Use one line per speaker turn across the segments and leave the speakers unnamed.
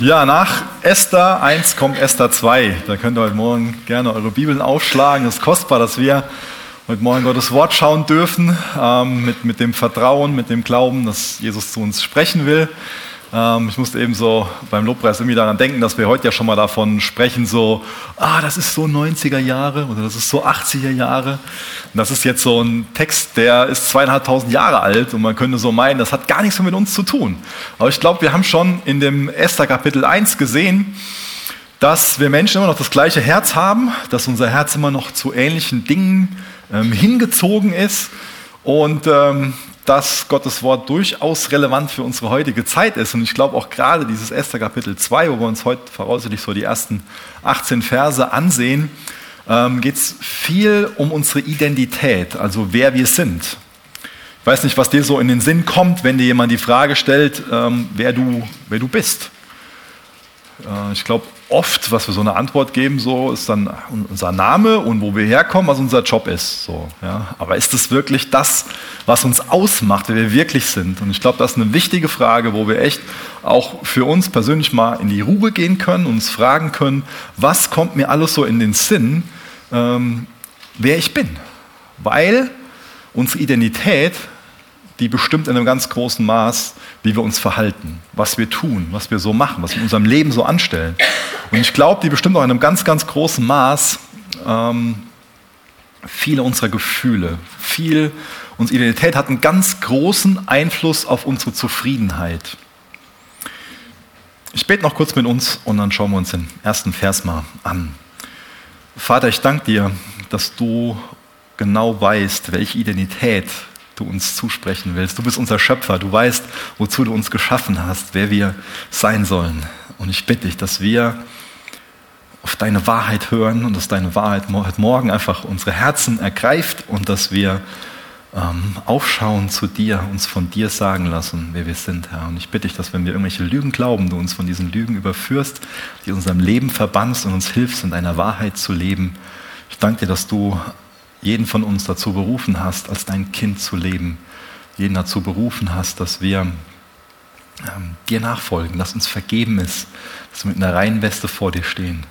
Ja, nach Esther 1 kommt Esther 2. Da könnt ihr heute Morgen gerne eure Bibeln aufschlagen. Es ist kostbar, dass wir heute Morgen Gottes Wort schauen dürfen, ähm, mit, mit dem Vertrauen, mit dem Glauben, dass Jesus zu uns sprechen will. Ähm, ich musste eben so beim Lobpreis irgendwie daran denken, dass wir heute ja schon mal davon sprechen, so, ah, das ist so 90er Jahre oder das ist so 80er Jahre. Und das ist jetzt so ein Text, der ist zweieinhalbtausend Jahre alt und man könnte so meinen, das hat gar nichts mehr mit uns zu tun. Aber ich glaube, wir haben schon in dem Esther Kapitel 1 gesehen, dass wir Menschen immer noch das gleiche Herz haben, dass unser Herz immer noch zu ähnlichen Dingen ähm, hingezogen ist und ähm, dass Gottes Wort durchaus relevant für unsere heutige Zeit ist. Und ich glaube auch gerade dieses Esther Kapitel 2, wo wir uns heute voraussichtlich so die ersten 18 Verse ansehen, ähm, geht es viel um unsere Identität, also wer wir sind. Ich weiß nicht, was dir so in den Sinn kommt, wenn dir jemand die Frage stellt, ähm, wer, du, wer du bist. Äh, ich glaube, oft, was wir so eine Antwort geben, so ist dann unser Name und wo wir herkommen, was unser Job ist. So, ja. Aber ist es wirklich das, was uns ausmacht, wer wir wirklich sind? Und ich glaube, das ist eine wichtige Frage, wo wir echt auch für uns persönlich mal in die Ruhe gehen können uns fragen können, was kommt mir alles so in den Sinn, ähm, wer ich bin? Weil unsere Identität die bestimmt in einem ganz großen Maß, wie wir uns verhalten, was wir tun, was wir so machen, was wir in unserem Leben so anstellen. Und ich glaube, die bestimmt auch in einem ganz, ganz großen Maß ähm, viele unserer Gefühle, viel unsere Identität hat einen ganz großen Einfluss auf unsere Zufriedenheit. Ich bete noch kurz mit uns und dann schauen wir uns den ersten Vers mal an. Vater, ich danke dir, dass du genau weißt, welche Identität du uns zusprechen willst. Du bist unser Schöpfer, du weißt, wozu du uns geschaffen hast, wer wir sein sollen. Und ich bitte dich, dass wir auf deine Wahrheit hören und dass deine Wahrheit Morgen einfach unsere Herzen ergreift und dass wir ähm, aufschauen zu dir, uns von dir sagen lassen, wer wir sind, Herr. Und ich bitte dich, dass wenn wir irgendwelche Lügen glauben, du uns von diesen Lügen überführst, die unserem Leben verbannst und uns hilfst, in deiner Wahrheit zu leben. Ich danke dir, dass du jeden von uns dazu berufen hast, als dein Kind zu leben. Jeden dazu berufen hast, dass wir ähm, dir nachfolgen, dass uns vergeben ist, dass wir mit einer reinen Weste vor dir stehen.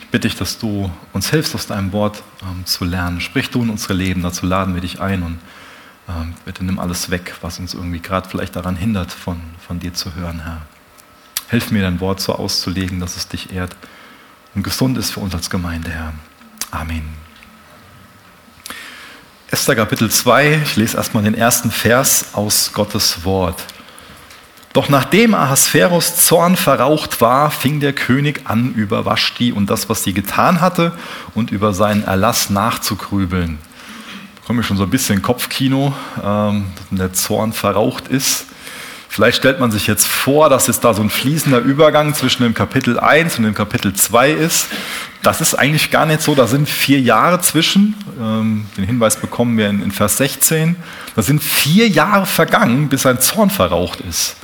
Ich bitte dich, dass du uns hilfst, aus deinem Wort ähm, zu lernen. Sprich du in unsere Leben, dazu laden wir dich ein und ähm, bitte nimm alles weg, was uns irgendwie gerade vielleicht daran hindert, von, von dir zu hören, Herr. Hilf mir, dein Wort so auszulegen, dass es dich ehrt und gesund ist für uns als Gemeinde, Herr. Amen. Esther Kapitel 2, ich lese erstmal den ersten Vers aus Gottes Wort. Doch nachdem Ahasveros Zorn verraucht war, fing der König an, über Vashti und das, was sie getan hatte, und über seinen Erlass nachzugrübeln. Da komme ich schon so ein bisschen Kopfkino, ähm, dass der Zorn verraucht ist. Vielleicht stellt man sich jetzt vor, dass es da so ein fließender Übergang zwischen dem Kapitel 1 und dem Kapitel 2 ist. Das ist eigentlich gar nicht so, da sind vier Jahre zwischen. Ähm, den Hinweis bekommen wir in Vers 16. Da sind vier Jahre vergangen, bis ein Zorn verraucht ist.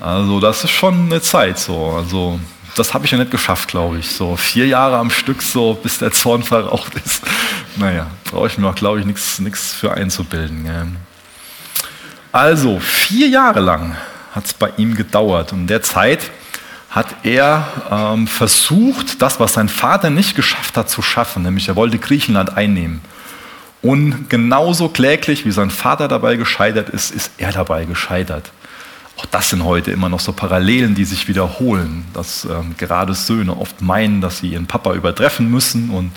Also das ist schon eine Zeit so. Also das habe ich ja nicht geschafft, glaube ich. So vier Jahre am Stück, so bis der Zorn verraucht ist. Naja, brauche ich mir auch, glaube ich, nichts für einzubilden. Gell. Also vier Jahre lang hat es bei ihm gedauert. Und in der Zeit hat er ähm, versucht, das, was sein Vater nicht geschafft hat, zu schaffen. Nämlich er wollte Griechenland einnehmen. Und genauso kläglich, wie sein Vater dabei gescheitert ist, ist er dabei gescheitert. Auch das sind heute immer noch so Parallelen, die sich wiederholen, dass ähm, gerade Söhne oft meinen, dass sie ihren Papa übertreffen müssen und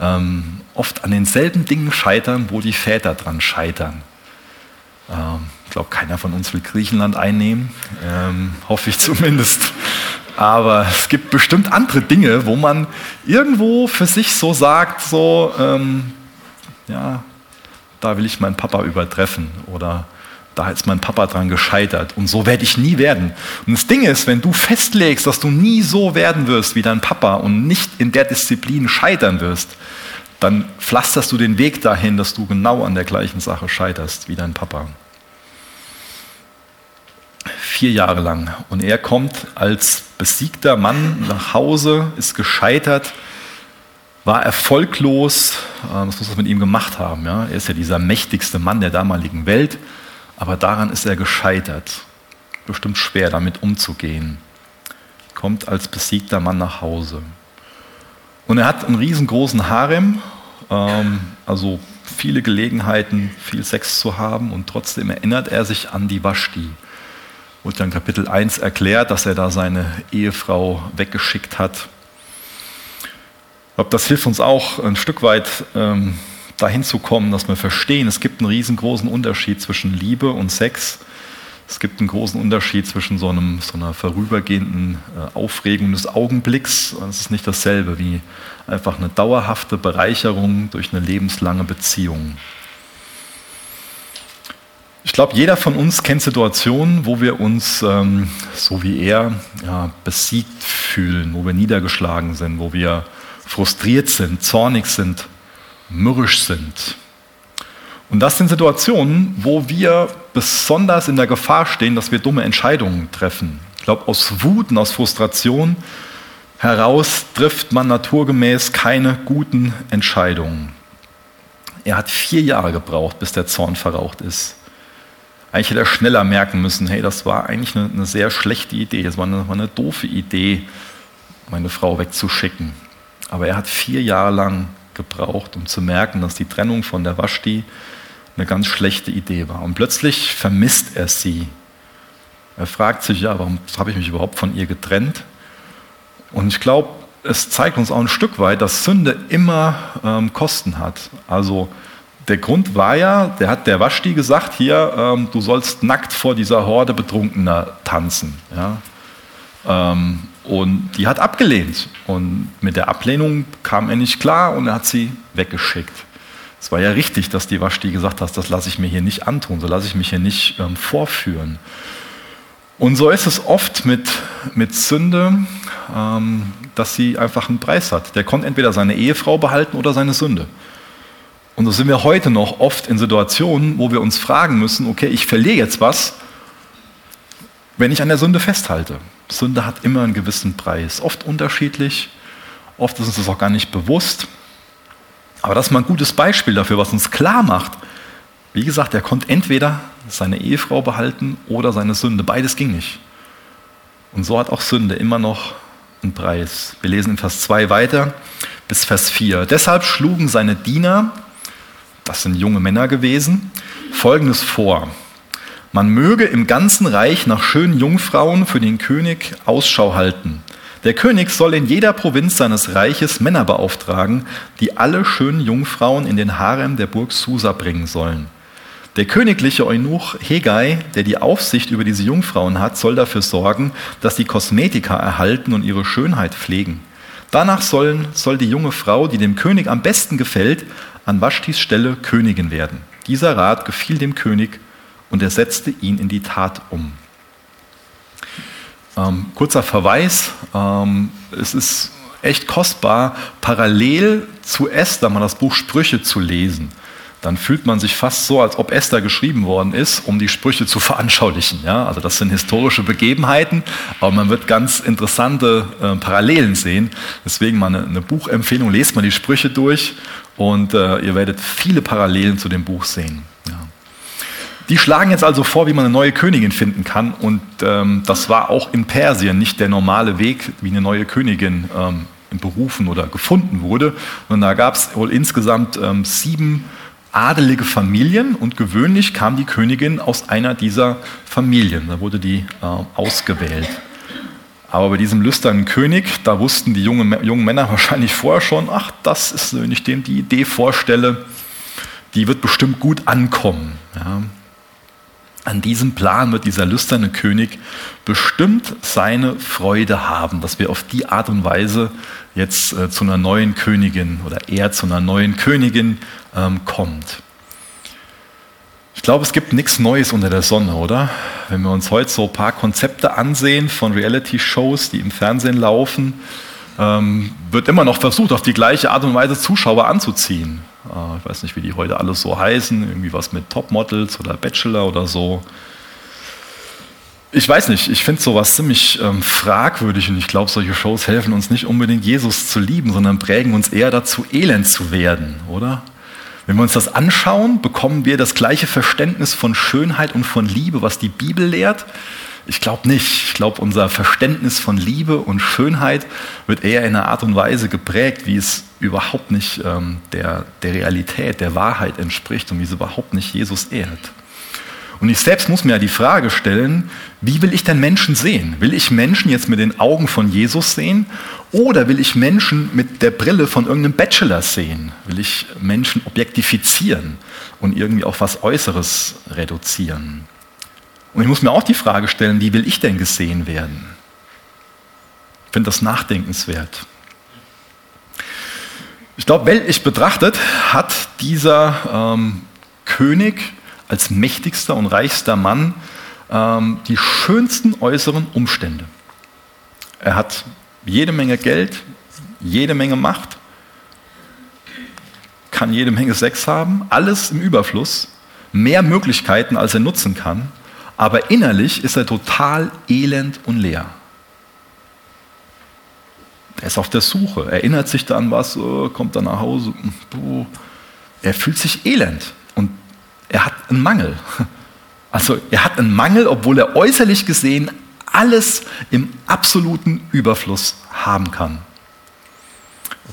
ähm, oft an denselben Dingen scheitern, wo die Väter dran scheitern. Ähm, ich glaube, keiner von uns will Griechenland einnehmen, ähm, hoffe ich zumindest. Aber es gibt bestimmt andere Dinge, wo man irgendwo für sich so sagt, so, ähm, ja, da will ich meinen Papa übertreffen oder da ist mein Papa dran gescheitert und so werde ich nie werden. Und das Ding ist, wenn du festlegst, dass du nie so werden wirst wie dein Papa und nicht in der Disziplin scheitern wirst, dann pflasterst du den Weg dahin, dass du genau an der gleichen Sache scheiterst wie dein Papa. Vier Jahre lang. Und er kommt als besiegter Mann nach Hause, ist gescheitert, war erfolglos. Was muss das mit ihm gemacht haben? Ja? Er ist ja dieser mächtigste Mann der damaligen Welt, aber daran ist er gescheitert. Bestimmt schwer, damit umzugehen. kommt als besiegter Mann nach Hause. Und er hat einen riesengroßen Harem, ähm, also viele Gelegenheiten, viel Sex zu haben und trotzdem erinnert er sich an die Vashti. Wurde dann Kapitel 1 erklärt, dass er da seine Ehefrau weggeschickt hat. Ich glaube, das hilft uns auch ein Stück weit ähm, dahin zu kommen, dass wir verstehen, es gibt einen riesengroßen Unterschied zwischen Liebe und Sex. Es gibt einen großen Unterschied zwischen so, einem, so einer vorübergehenden äh, Aufregung des Augenblicks. Es ist nicht dasselbe wie einfach eine dauerhafte Bereicherung durch eine lebenslange Beziehung. Ich glaube, jeder von uns kennt Situationen, wo wir uns, ähm, so wie er, ja, besiegt fühlen, wo wir niedergeschlagen sind, wo wir frustriert sind, zornig sind, mürrisch sind. Und das sind Situationen, wo wir besonders in der Gefahr stehen, dass wir dumme Entscheidungen treffen. Ich glaube, aus Wut und aus Frustration heraus trifft man naturgemäß keine guten Entscheidungen. Er hat vier Jahre gebraucht, bis der Zorn verraucht ist. Eigentlich hätte er schneller merken müssen, hey, das war eigentlich eine, eine sehr schlechte Idee, das war eine, war eine doofe Idee, meine Frau wegzuschicken. Aber er hat vier Jahre lang gebraucht, um zu merken, dass die Trennung von der Vashti eine ganz schlechte Idee war. Und plötzlich vermisst er sie. Er fragt sich, ja, warum habe ich mich überhaupt von ihr getrennt? Und ich glaube, es zeigt uns auch ein Stück weit, dass Sünde immer ähm, Kosten hat. Also der Grund war ja, der hat der Waschti gesagt, hier, ähm, du sollst nackt vor dieser Horde Betrunkener tanzen. Ja? Ähm, und die hat abgelehnt. Und mit der Ablehnung kam er nicht klar und er hat sie weggeschickt. Es war ja richtig, dass die Waschti gesagt hat, das lasse ich mir hier nicht antun, so lasse ich mich hier nicht ähm, vorführen. Und so ist es oft mit, mit Sünde, ähm, dass sie einfach einen Preis hat. Der konnte entweder seine Ehefrau behalten oder seine Sünde. Und so sind wir heute noch oft in Situationen, wo wir uns fragen müssen, okay, ich verliere jetzt was, wenn ich an der Sünde festhalte. Sünde hat immer einen gewissen Preis, oft unterschiedlich, oft ist uns das auch gar nicht bewusst. Aber das ist mal ein gutes Beispiel dafür, was uns klar macht. Wie gesagt, er konnte entweder seine Ehefrau behalten oder seine Sünde. Beides ging nicht. Und so hat auch Sünde immer noch einen Preis. Wir lesen in Vers 2 weiter bis Vers 4. Deshalb schlugen seine Diener, das sind junge Männer gewesen, folgendes vor. Man möge im ganzen Reich nach schönen Jungfrauen für den König Ausschau halten. Der König soll in jeder Provinz seines Reiches Männer beauftragen, die alle schönen Jungfrauen in den Harem der Burg Susa bringen sollen. Der königliche Eunuch Hegai, der die Aufsicht über diese Jungfrauen hat, soll dafür sorgen, dass die Kosmetika erhalten und ihre Schönheit pflegen. Danach sollen, soll die junge Frau, die dem König am besten gefällt, an Waschtis Stelle Königin werden. Dieser Rat gefiel dem König und er setzte ihn in die Tat um. Ähm, kurzer Verweis, ähm, es ist echt kostbar, parallel zu Esther mal das Buch Sprüche zu lesen. Dann fühlt man sich fast so, als ob Esther geschrieben worden ist, um die Sprüche zu veranschaulichen. Ja? Also das sind historische Begebenheiten, aber man wird ganz interessante äh, Parallelen sehen. Deswegen mal eine, eine, Buchempfehlung, lest mal die Sprüche durch und äh, ihr werdet viele Parallelen zu dem Buch sehen. Die schlagen jetzt also vor, wie man eine neue Königin finden kann. Und ähm, das war auch in Persien nicht der normale Weg, wie eine neue Königin ähm, berufen oder gefunden wurde. Und da gab es wohl insgesamt ähm, sieben adelige Familien und gewöhnlich kam die Königin aus einer dieser Familien. Da wurde die äh, ausgewählt. Aber bei diesem lüsternen König, da wussten die jungen, jungen Männer wahrscheinlich vorher schon, ach, das ist, wenn ich dem die Idee vorstelle, die wird bestimmt gut ankommen. Ja. An diesem Plan wird dieser lüsterne König bestimmt seine Freude haben, dass wir auf die Art und Weise jetzt äh, zu einer neuen Königin oder er zu einer neuen Königin ähm, kommt. Ich glaube, es gibt nichts Neues unter der Sonne, oder? Wenn wir uns heute so ein paar Konzepte ansehen von Reality-Shows, die im Fernsehen laufen, ähm, wird immer noch versucht, auf die gleiche Art und Weise Zuschauer anzuziehen. Äh, ich weiß nicht, wie die heute alles so heißen, irgendwie was mit Topmodels oder Bachelor oder so. Ich weiß nicht, ich finde sowas ziemlich ähm, fragwürdig und ich glaube, solche Shows helfen uns nicht unbedingt, Jesus zu lieben, sondern prägen uns eher dazu, elend zu werden, oder? Wenn wir uns das anschauen, bekommen wir das gleiche Verständnis von Schönheit und von Liebe, was die Bibel lehrt. Ich glaube nicht. Ich glaube, unser Verständnis von Liebe und Schönheit wird eher in einer Art und Weise geprägt, wie es überhaupt nicht ähm, der, der Realität, der Wahrheit entspricht und wie es überhaupt nicht Jesus ehrt. Und ich selbst muss mir ja die Frage stellen, wie will ich denn Menschen sehen? Will ich Menschen jetzt mit den Augen von Jesus sehen oder will ich Menschen mit der Brille von irgendeinem Bachelor sehen? Will ich Menschen objektifizieren und irgendwie auf was Äußeres reduzieren? Und ich muss mir auch die Frage stellen, wie will ich denn gesehen werden? Ich finde das nachdenkenswert. Ich glaube, weltlich betrachtet hat dieser ähm, König als mächtigster und reichster Mann ähm, die schönsten äußeren Umstände. Er hat jede Menge Geld, jede Menge Macht, kann jede Menge Sex haben, alles im Überfluss, mehr Möglichkeiten, als er nutzen kann, aber innerlich ist er total elend und leer. Er ist auf der Suche, erinnert sich dann was, kommt dann nach Hause. Er fühlt sich elend er hat einen Mangel. Also er hat einen Mangel, obwohl er äußerlich gesehen alles im absoluten Überfluss haben kann.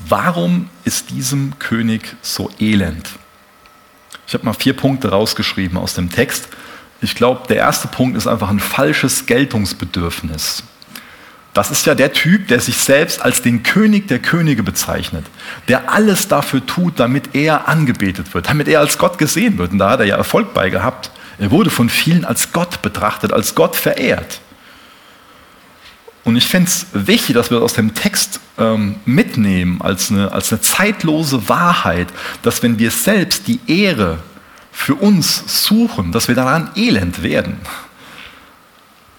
Warum ist diesem König so elend? Ich habe mal vier Punkte rausgeschrieben aus dem Text. Ich glaube, der erste Punkt ist einfach ein falsches Geltungsbedürfnis. Das ist ja der Typ, der sich selbst als den König der Könige bezeichnet, der alles dafür tut, damit er angebetet wird, damit er als Gott gesehen wird. Und da hat er ja Erfolg bei gehabt. Er wurde von vielen als Gott betrachtet, als Gott verehrt. Und ich finde es wichtig, dass wir aus dem Text ähm, mitnehmen als eine, als eine zeitlose Wahrheit, dass wenn wir selbst die Ehre für uns suchen, dass wir daran elend werden.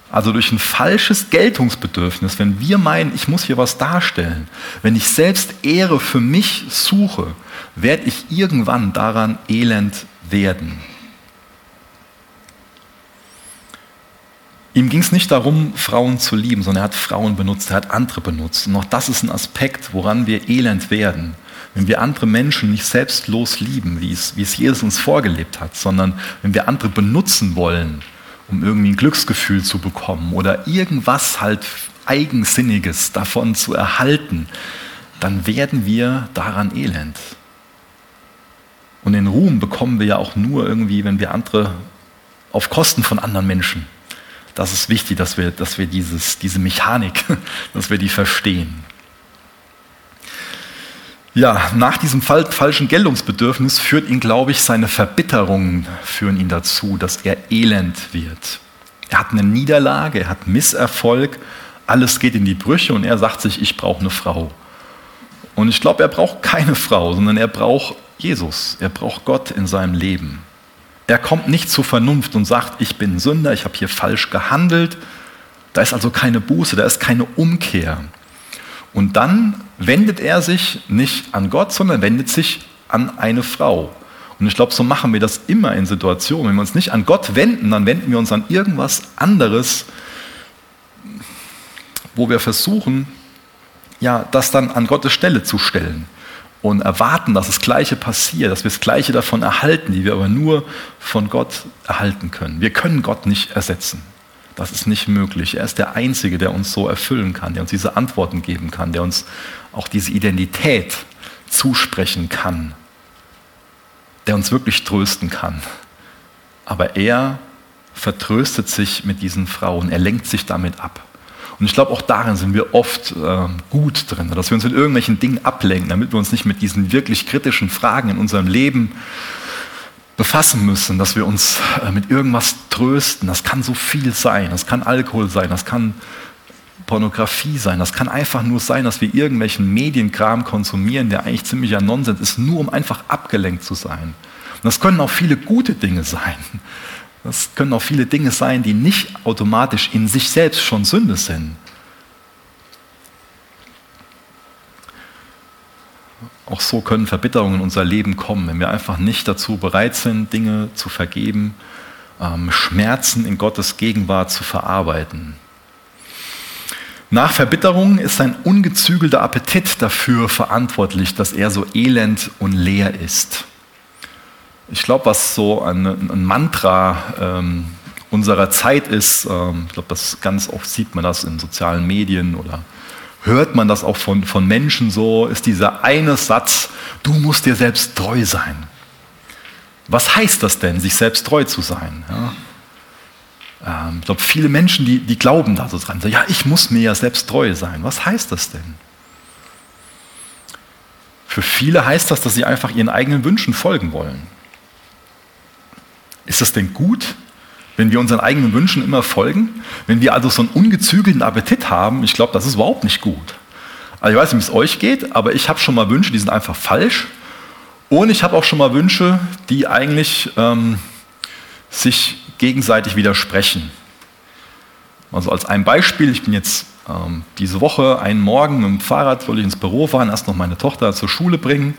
Also durch ein falsches Geltungsbedürfnis, wenn wir meinen, ich muss hier was darstellen, wenn ich selbst Ehre für mich suche, werde ich irgendwann daran elend werden. Ihm ging es nicht darum, Frauen zu lieben, sondern er hat Frauen benutzt, er hat andere benutzt. Und auch das ist ein Aspekt, woran wir elend werden. Wenn wir andere Menschen nicht selbstlos lieben, wie es, wie es Jesus uns vorgelebt hat, sondern wenn wir andere benutzen wollen, um irgendwie ein Glücksgefühl zu bekommen oder irgendwas halt Eigensinniges davon zu erhalten, dann werden wir daran elend. Und den Ruhm bekommen wir ja auch nur irgendwie, wenn wir andere auf Kosten von anderen Menschen. Das ist wichtig, dass wir, dass wir dieses, diese Mechanik, dass wir die verstehen. Ja, nach diesem falschen Geltungsbedürfnis führt ihn, glaube ich, seine Verbitterungen führen ihn dazu, dass er elend wird. Er hat eine Niederlage, er hat Misserfolg, alles geht in die Brüche und er sagt sich, ich brauche eine Frau. Und ich glaube, er braucht keine Frau, sondern er braucht Jesus, er braucht Gott in seinem Leben. Er kommt nicht zur Vernunft und sagt, ich bin Sünder, ich habe hier falsch gehandelt. Da ist also keine Buße, da ist keine Umkehr. Und dann wendet er sich nicht an Gott, sondern wendet sich an eine Frau. Und ich glaube, so machen wir das immer in Situationen. Wenn wir uns nicht an Gott wenden, dann wenden wir uns an irgendwas anderes, wo wir versuchen, ja, das dann an Gottes Stelle zu stellen und erwarten, dass das Gleiche passiert, dass wir das Gleiche davon erhalten, die wir aber nur von Gott erhalten können. Wir können Gott nicht ersetzen. Das ist nicht möglich. Er ist der Einzige, der uns so erfüllen kann, der uns diese Antworten geben kann, der uns auch diese Identität zusprechen kann, der uns wirklich trösten kann. Aber er vertröstet sich mit diesen Frauen, er lenkt sich damit ab. Und ich glaube, auch darin sind wir oft äh, gut drin, dass wir uns mit irgendwelchen Dingen ablenken, damit wir uns nicht mit diesen wirklich kritischen Fragen in unserem Leben befassen müssen, dass wir uns äh, mit irgendwas trösten. Das kann so viel sein. Das kann Alkohol sein, das kann Pornografie sein. Das kann einfach nur sein, dass wir irgendwelchen Medienkram konsumieren, der eigentlich ziemlicher Nonsens ist, nur um einfach abgelenkt zu sein. Und das können auch viele gute Dinge sein. Das können auch viele Dinge sein, die nicht automatisch in sich selbst schon Sünde sind. Auch so können Verbitterungen in unser Leben kommen, wenn wir einfach nicht dazu bereit sind, Dinge zu vergeben, ähm, Schmerzen in Gottes Gegenwart zu verarbeiten. Nach Verbitterung ist ein ungezügelter Appetit dafür verantwortlich, dass er so elend und leer ist. Ich glaube, was so ein, ein Mantra ähm, unserer Zeit ist. Ähm, ich glaube, das ganz oft sieht man das in sozialen Medien oder hört man das auch von, von Menschen so, ist dieser eine Satz, du musst dir selbst treu sein. Was heißt das denn, sich selbst treu zu sein? Ja? Ähm, ich glaube, viele Menschen, die, die glauben da so dran. Ja, ich muss mir ja selbst treu sein. Was heißt das denn? Für viele heißt das, dass sie einfach ihren eigenen Wünschen folgen wollen. Ist das denn gut, wenn wir unseren eigenen Wünschen immer folgen? Wenn wir also so einen ungezügelten Appetit haben, ich glaube, das ist überhaupt nicht gut. Also ich weiß nicht, wie es euch geht, aber ich habe schon mal Wünsche, die sind einfach falsch. Und ich habe auch schon mal Wünsche, die eigentlich ähm, sich gegenseitig widersprechen. Also als ein Beispiel, ich bin jetzt ähm, diese Woche einen Morgen mit dem Fahrrad, wollte ich ins Büro fahren, erst noch meine Tochter zur Schule bringen.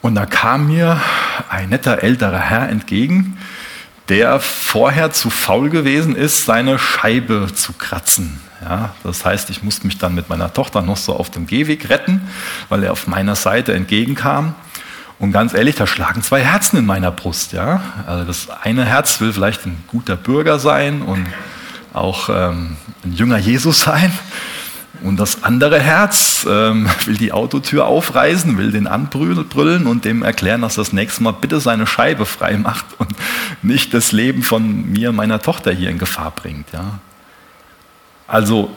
Und da kam mir ein netter älterer Herr entgegen, der vorher zu faul gewesen ist, seine Scheibe zu kratzen. Ja, das heißt, ich musste mich dann mit meiner Tochter noch so auf dem Gehweg retten, weil er auf meiner Seite entgegenkam. Und ganz ehrlich, da schlagen zwei Herzen in meiner Brust. Ja? Also das eine Herz will vielleicht ein guter Bürger sein und auch ähm, ein jünger Jesus sein. Und das andere Herz ähm, will die Autotür aufreißen, will den anbrüllen und dem erklären, dass das nächste Mal bitte seine Scheibe frei macht und nicht das Leben von mir, meiner Tochter hier in Gefahr bringt. Ja? Also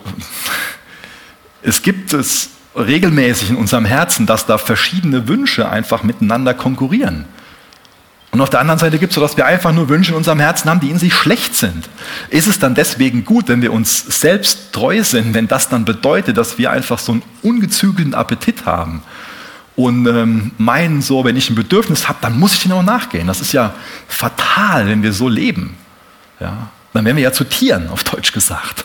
es gibt es regelmäßig in unserem Herzen, dass da verschiedene Wünsche einfach miteinander konkurrieren. Und auf der anderen Seite gibt es so, dass wir einfach nur Wünsche in unserem Herzen haben, die in sich schlecht sind. Ist es dann deswegen gut, wenn wir uns selbst treu sind, wenn das dann bedeutet, dass wir einfach so einen ungezügelten Appetit haben und ähm, meinen so, wenn ich ein Bedürfnis habe, dann muss ich dem auch nachgehen. Das ist ja fatal, wenn wir so leben. Ja? Dann wären wir ja zu Tieren, auf Deutsch gesagt.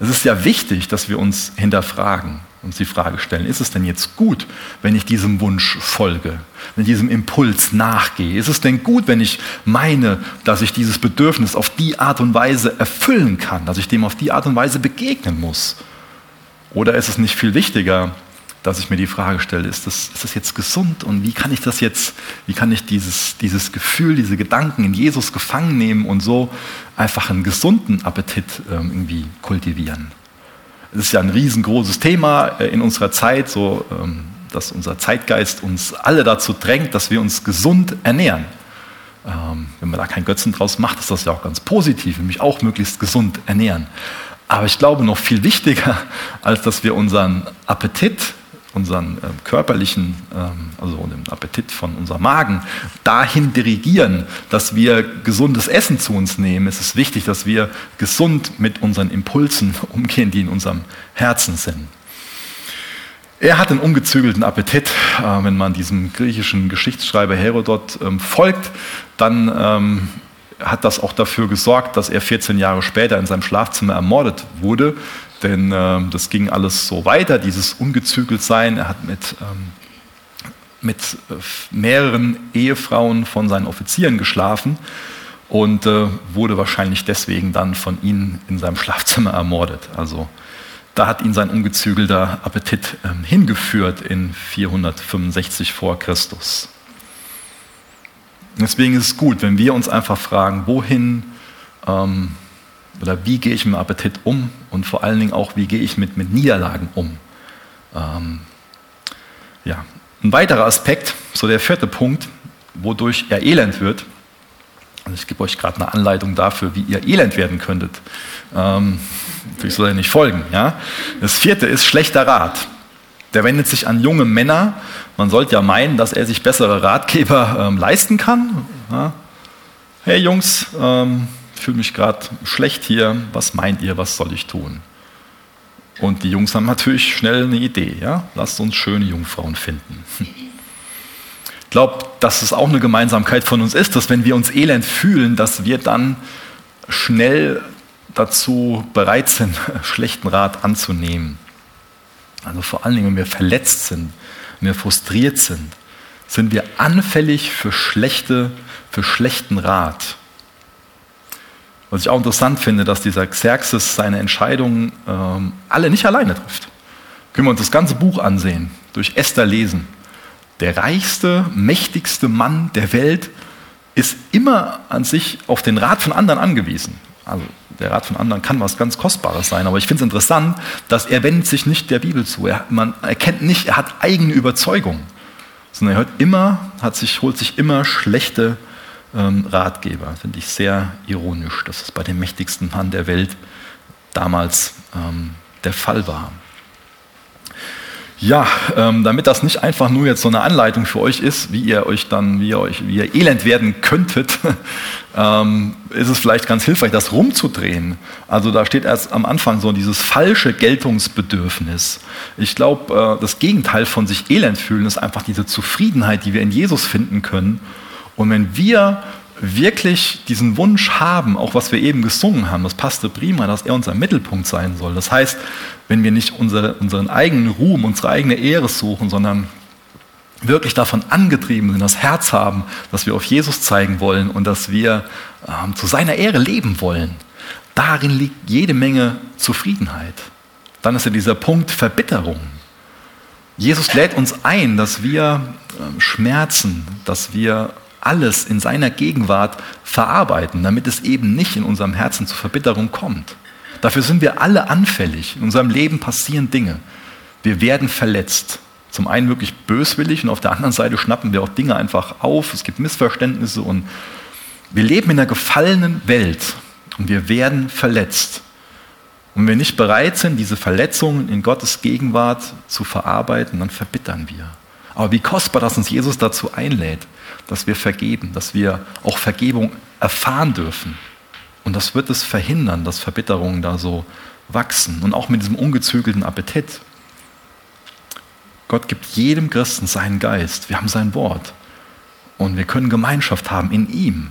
Es ist ja wichtig, dass wir uns hinterfragen uns die Frage stellen, ist es denn jetzt gut, wenn ich diesem Wunsch folge, wenn diesem Impuls nachgehe? Ist es denn gut, wenn ich meine, dass ich dieses Bedürfnis auf die Art und Weise erfüllen kann, dass ich dem auf die Art und Weise begegnen muss? Oder ist es nicht viel wichtiger, dass ich mir die Frage stelle, ist das, ist das jetzt gesund und wie kann ich das jetzt, wie kann ich dieses, dieses Gefühl, diese Gedanken in Jesus gefangen nehmen und so einfach einen gesunden Appetit ähm, irgendwie kultivieren? Es ist ja ein riesengroßes Thema äh, in unserer Zeit, so ähm, dass unser Zeitgeist uns alle dazu drängt, dass wir uns gesund ernähren. Ähm, wenn man da keinen Götzen draus macht, ist das ja auch ganz positiv, nämlich auch möglichst gesund ernähren. Aber ich glaube, noch viel wichtiger, als dass wir unseren Appetit unseren äh, körperlichen, ähm, also den Appetit von unserem Magen, dahin dirigieren, dass wir gesundes Essen zu uns nehmen. Es ist wichtig, dass wir gesund mit unseren Impulsen umgehen, die in unserem Herzen sind. Er hat einen ungezügelten Appetit. Äh, wenn man diesem griechischen Geschichtsschreiber Herodot ähm, folgt, dann ähm, hat das auch dafür gesorgt, dass er 14 Jahre später in seinem Schlafzimmer ermordet wurde, denn äh, das ging alles so weiter, dieses ungezügelt sein. Er hat mit, ähm, mit äh, mehreren Ehefrauen von seinen Offizieren geschlafen und äh, wurde wahrscheinlich deswegen dann von ihnen in seinem Schlafzimmer ermordet. Also da hat ihn sein ungezügelter Appetit ähm, hingeführt in 465 vor Christus. Deswegen ist es gut, wenn wir uns einfach fragen, wohin ähm, oder wie gehe ich mit Appetit um und vor allen Dingen auch, wie gehe ich mit, mit Niederlagen um. Ähm, ja. Ein weiterer Aspekt, so der vierte Punkt, wodurch er elend wird, also ich gebe euch gerade eine Anleitung dafür, wie ihr elend werden könntet. Ähm, ich soll ja nicht folgen. Ja? Das vierte ist schlechter Rat. Der wendet sich an junge Männer. Man sollte ja meinen, dass er sich bessere Ratgeber ähm, leisten kann. Ja? Hey Jungs, ähm, fühle mich gerade schlecht hier, was meint ihr, was soll ich tun? Und die Jungs haben natürlich schnell eine Idee, ja? lasst uns schöne Jungfrauen finden. Ich glaube, dass es auch eine Gemeinsamkeit von uns ist, dass wenn wir uns elend fühlen, dass wir dann schnell dazu bereit sind, schlechten Rat anzunehmen. Also vor allen Dingen, wenn wir verletzt sind, wenn wir frustriert sind, sind wir anfällig für, schlechte, für schlechten Rat. Was ich auch interessant finde, dass dieser Xerxes seine Entscheidungen ähm, alle nicht alleine trifft. Können wir uns das ganze Buch ansehen, durch Esther lesen. Der reichste, mächtigste Mann der Welt ist immer an sich auf den Rat von anderen angewiesen. Also der Rat von anderen kann was ganz Kostbares sein, aber ich finde es interessant, dass er wendet sich nicht der Bibel zu. Er, man erkennt nicht, er hat eigene Überzeugung, sondern er hört immer, hat sich, holt sich immer schlechte ähm, Ratgeber. Finde ich sehr ironisch, dass es bei dem mächtigsten Mann der Welt damals ähm, der Fall war. Ja, ähm, damit das nicht einfach nur jetzt so eine Anleitung für euch ist, wie ihr euch dann, wie ihr euch, wie ihr elend werden könntet, ähm, ist es vielleicht ganz hilfreich, das rumzudrehen. Also da steht erst am Anfang so dieses falsche Geltungsbedürfnis. Ich glaube, äh, das Gegenteil von sich elend fühlen ist einfach diese Zufriedenheit, die wir in Jesus finden können. Und wenn wir wirklich diesen Wunsch haben, auch was wir eben gesungen haben, das passte prima, dass er unser Mittelpunkt sein soll. Das heißt, wenn wir nicht unsere, unseren eigenen Ruhm, unsere eigene Ehre suchen, sondern wirklich davon angetrieben sind, das Herz haben, dass wir auf Jesus zeigen wollen und dass wir ähm, zu seiner Ehre leben wollen, darin liegt jede Menge Zufriedenheit. Dann ist ja dieser Punkt Verbitterung. Jesus lädt uns ein, dass wir ähm, Schmerzen, dass wir alles in seiner Gegenwart verarbeiten, damit es eben nicht in unserem Herzen zur Verbitterung kommt. Dafür sind wir alle anfällig. In unserem Leben passieren Dinge. Wir werden verletzt. Zum einen wirklich böswillig und auf der anderen Seite schnappen wir auch Dinge einfach auf. Es gibt Missverständnisse und wir leben in einer gefallenen Welt und wir werden verletzt. Und wenn wir nicht bereit sind, diese Verletzungen in Gottes Gegenwart zu verarbeiten, dann verbittern wir. Aber wie kostbar, dass uns Jesus dazu einlädt dass wir vergeben, dass wir auch Vergebung erfahren dürfen. Und das wird es verhindern, dass Verbitterungen da so wachsen. Und auch mit diesem ungezügelten Appetit. Gott gibt jedem Christen seinen Geist. Wir haben sein Wort. Und wir können Gemeinschaft haben in ihm.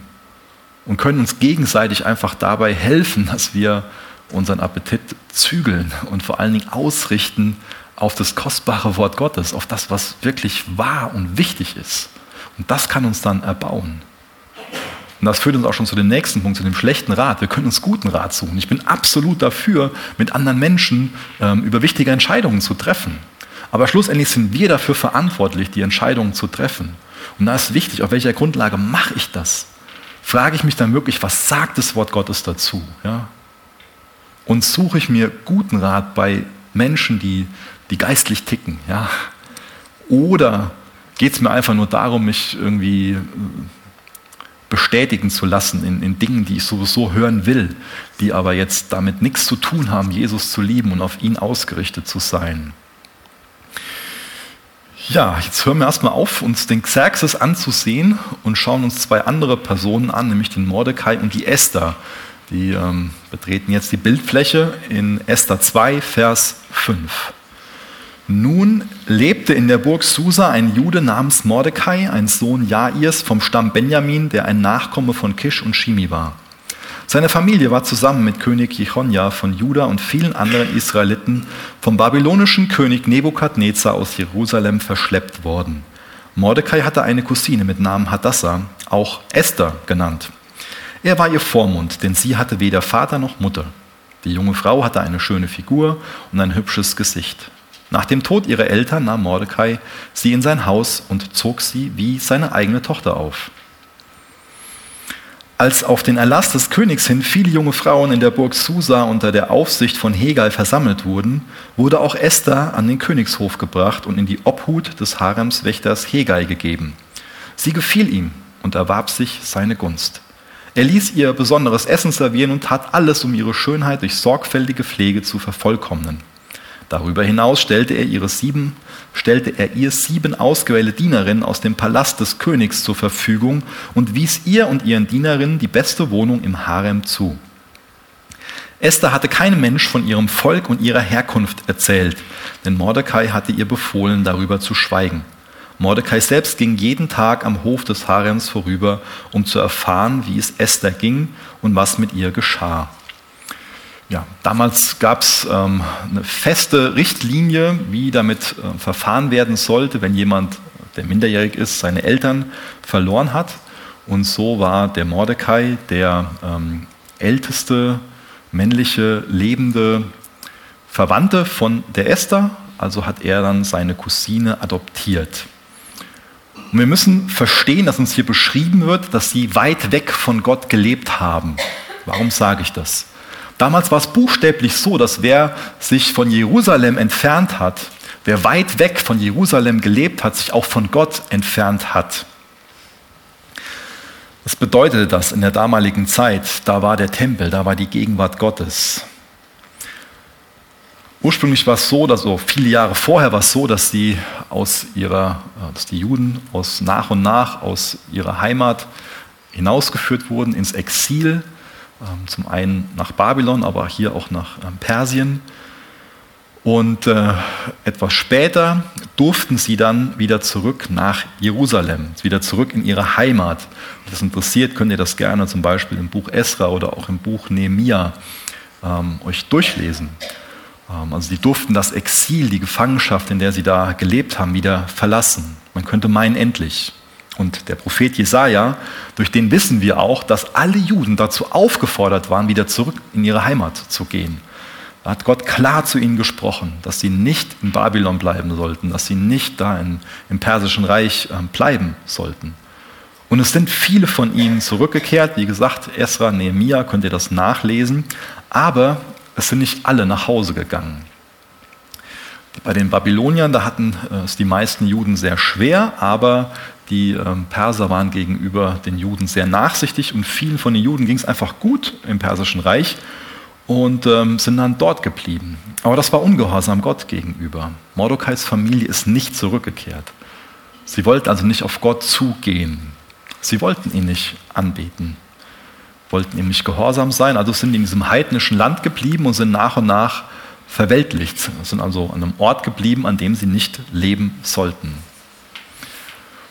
Und können uns gegenseitig einfach dabei helfen, dass wir unseren Appetit zügeln und vor allen Dingen ausrichten auf das kostbare Wort Gottes, auf das, was wirklich wahr und wichtig ist. Und das kann uns dann erbauen. Und das führt uns auch schon zu dem nächsten Punkt, zu dem schlechten Rat. Wir können uns guten Rat suchen. Ich bin absolut dafür, mit anderen Menschen ähm, über wichtige Entscheidungen zu treffen. Aber schlussendlich sind wir dafür verantwortlich, die Entscheidungen zu treffen. Und da ist wichtig, auf welcher Grundlage mache ich das? Frage ich mich dann wirklich, was sagt das Wort Gottes dazu? Ja? Und suche ich mir guten Rat bei Menschen, die, die geistlich ticken? Ja? Oder geht es mir einfach nur darum, mich irgendwie äh, bestätigen zu lassen in, in Dingen, die ich sowieso hören will, die aber jetzt damit nichts zu tun haben, Jesus zu lieben und auf ihn ausgerichtet zu sein. Ja, jetzt hören wir erstmal auf, uns den Xerxes anzusehen und schauen uns zwei andere Personen an, nämlich den Mordecai und die Esther. Die ähm, betreten jetzt die Bildfläche in Esther 2, Vers 5. Nun lebte in der Burg Susa ein Jude namens Mordecai, ein Sohn Jairs vom Stamm Benjamin, der ein Nachkomme von Kisch und Shimi war. Seine Familie war zusammen mit König Jechonja von Juda und vielen anderen Israeliten vom babylonischen König Nebukadnezar aus Jerusalem verschleppt worden. Mordecai hatte eine Cousine mit Namen Hadassah, auch Esther genannt. Er war ihr Vormund, denn sie hatte weder Vater noch Mutter. Die junge Frau hatte eine schöne Figur und ein hübsches Gesicht. Nach dem Tod ihrer Eltern nahm Mordecai sie in sein Haus und zog sie wie seine eigene Tochter auf. Als auf den Erlass des Königs hin viele junge Frauen in der Burg Susa unter der Aufsicht von Hegal versammelt wurden, wurde auch Esther an den Königshof gebracht und in die Obhut des Haremswächters Hegal gegeben. Sie gefiel ihm und erwarb sich seine Gunst. Er ließ ihr besonderes Essen servieren und tat alles, um ihre Schönheit durch sorgfältige Pflege zu vervollkommnen. Darüber hinaus stellte er, ihre sieben, stellte er ihr sieben ausgewählte Dienerinnen aus dem Palast des Königs zur Verfügung und wies ihr und ihren Dienerinnen die beste Wohnung im Harem zu. Esther hatte keinem Mensch von ihrem Volk und ihrer Herkunft erzählt, denn Mordecai hatte ihr befohlen, darüber zu schweigen. Mordecai selbst ging jeden Tag am Hof des Harems vorüber, um zu erfahren, wie es Esther ging und was mit ihr geschah. Ja, damals gab es ähm, eine feste Richtlinie, wie damit äh, verfahren werden sollte, wenn jemand, der minderjährig ist, seine Eltern verloren hat. Und so war der Mordecai der ähm, älteste männliche lebende Verwandte von der Esther, also hat er dann seine Cousine adoptiert. Und wir müssen verstehen, dass uns hier beschrieben wird, dass sie weit weg von Gott gelebt haben. Warum sage ich das? Damals war es buchstäblich so, dass wer sich von Jerusalem entfernt hat, wer weit weg von Jerusalem gelebt hat, sich auch von Gott entfernt hat. Was bedeutete das in der damaligen Zeit? Da war der Tempel, da war die Gegenwart Gottes. Ursprünglich war es so, dass so viele Jahre vorher war es so, dass die aus ihrer, äh, dass die Juden aus nach und nach aus ihrer Heimat hinausgeführt wurden ins Exil, zum einen nach Babylon, aber hier auch nach ähm, Persien. Und äh, etwas später durften sie dann wieder zurück nach Jerusalem, wieder zurück in ihre Heimat. Wenn das interessiert, könnt ihr das gerne zum Beispiel im Buch Esra oder auch im Buch Nehemia ähm, euch durchlesen. Ähm, also sie durften das Exil, die Gefangenschaft, in der sie da gelebt haben, wieder verlassen. Man könnte meinen, endlich. Und der Prophet Jesaja, durch den wissen wir auch, dass alle Juden dazu aufgefordert waren, wieder zurück in ihre Heimat zu gehen. Da hat Gott klar zu ihnen gesprochen, dass sie nicht in Babylon bleiben sollten, dass sie nicht da in, im Persischen Reich äh, bleiben sollten. Und es sind viele von ihnen zurückgekehrt. Wie gesagt, Esra, Nehemiah, könnt ihr das nachlesen. Aber es sind nicht alle nach Hause gegangen. Bei den Babyloniern, da hatten äh, es die meisten Juden sehr schwer, aber die ähm, Perser waren gegenüber den Juden sehr nachsichtig und vielen von den Juden ging es einfach gut im Persischen Reich und ähm, sind dann dort geblieben. Aber das war Ungehorsam Gott gegenüber. Mordokais Familie ist nicht zurückgekehrt. Sie wollten also nicht auf Gott zugehen. Sie wollten ihn nicht anbeten wollten ihm nicht gehorsam sein, also sind in diesem heidnischen Land geblieben und sind nach und nach verweltlicht, sind also an einem Ort geblieben, an dem sie nicht leben sollten.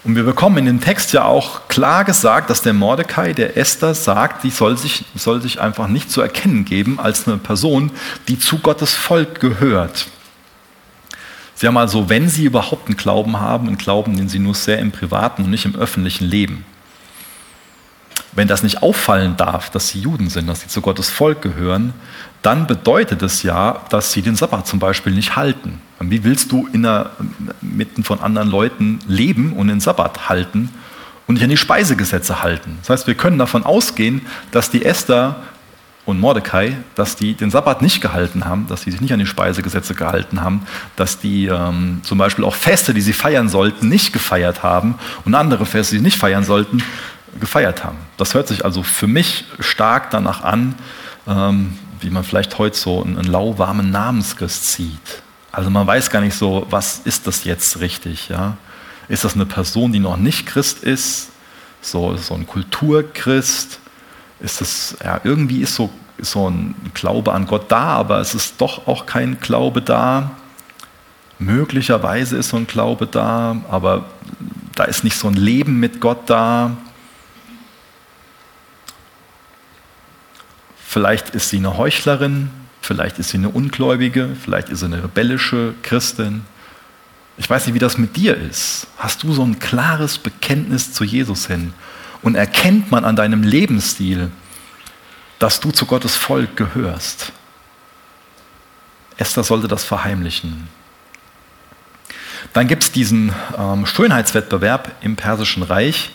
Und wir bekommen in dem Text ja auch klar gesagt, dass der Mordecai, der Esther sagt, die soll sich, soll sich einfach nicht zu erkennen geben als eine Person, die zu Gottes Volk gehört. Sie haben also, wenn sie überhaupt einen Glauben haben, einen Glauben, den sie nur sehr im privaten und nicht im öffentlichen leben wenn das nicht auffallen darf, dass sie Juden sind, dass sie zu Gottes Volk gehören, dann bedeutet es ja, dass sie den Sabbat zum Beispiel nicht halten. Wie willst du in der, mitten von anderen Leuten leben und den Sabbat halten und nicht an die Speisegesetze halten? Das heißt, wir können davon ausgehen, dass die Esther und Mordecai, dass die den Sabbat nicht gehalten haben, dass sie sich nicht an die Speisegesetze gehalten haben, dass die ähm, zum Beispiel auch Feste, die sie feiern sollten, nicht gefeiert haben und andere Feste, die sie nicht feiern sollten, gefeiert haben. Das hört sich also für mich stark danach an, ähm, wie man vielleicht heute so einen, lauwarmen Namenschrist zieht. Also man weiß gar nicht so, was ist das jetzt richtig? Ja? Ist das eine Person, die noch nicht Christ ist? So, so ein Kulturchrist? Ist das, ja, irgendwie ist so, ist so ein Glaube an Gott da, aber es ist doch auch kein Glaube da. Möglicherweise ist so ein Glaube da, aber da ist nicht so ein Leben mit Gott da. Vielleicht ist sie eine Heuchlerin, vielleicht ist sie eine Ungläubige, vielleicht ist sie eine rebellische Christin. Ich weiß nicht, wie das mit dir ist. Hast du so ein klares Bekenntnis zu Jesus hin? Und erkennt man an deinem Lebensstil, dass du zu Gottes Volk gehörst? Esther sollte das verheimlichen. Dann gibt es diesen ähm, Schönheitswettbewerb im Persischen Reich.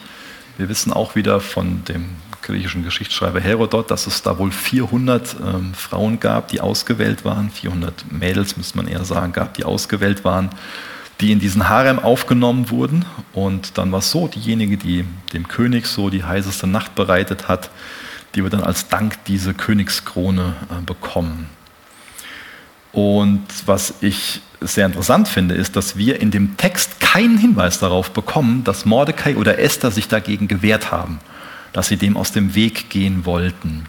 Wir wissen auch wieder von dem griechischen Geschichtsschreiber Herodot, dass es da wohl 400 ähm, Frauen gab, die ausgewählt waren, 400 Mädels, müsste man eher sagen, gab, die ausgewählt waren, die in diesen Harem aufgenommen wurden. Und dann war es so, diejenige, die dem König so die heißeste Nacht bereitet hat, die wird dann als Dank diese Königskrone äh, bekommen. Und was ich sehr interessant finde, ist, dass wir in dem Text keinen Hinweis darauf bekommen, dass Mordecai oder Esther sich dagegen gewehrt haben dass sie dem aus dem Weg gehen wollten.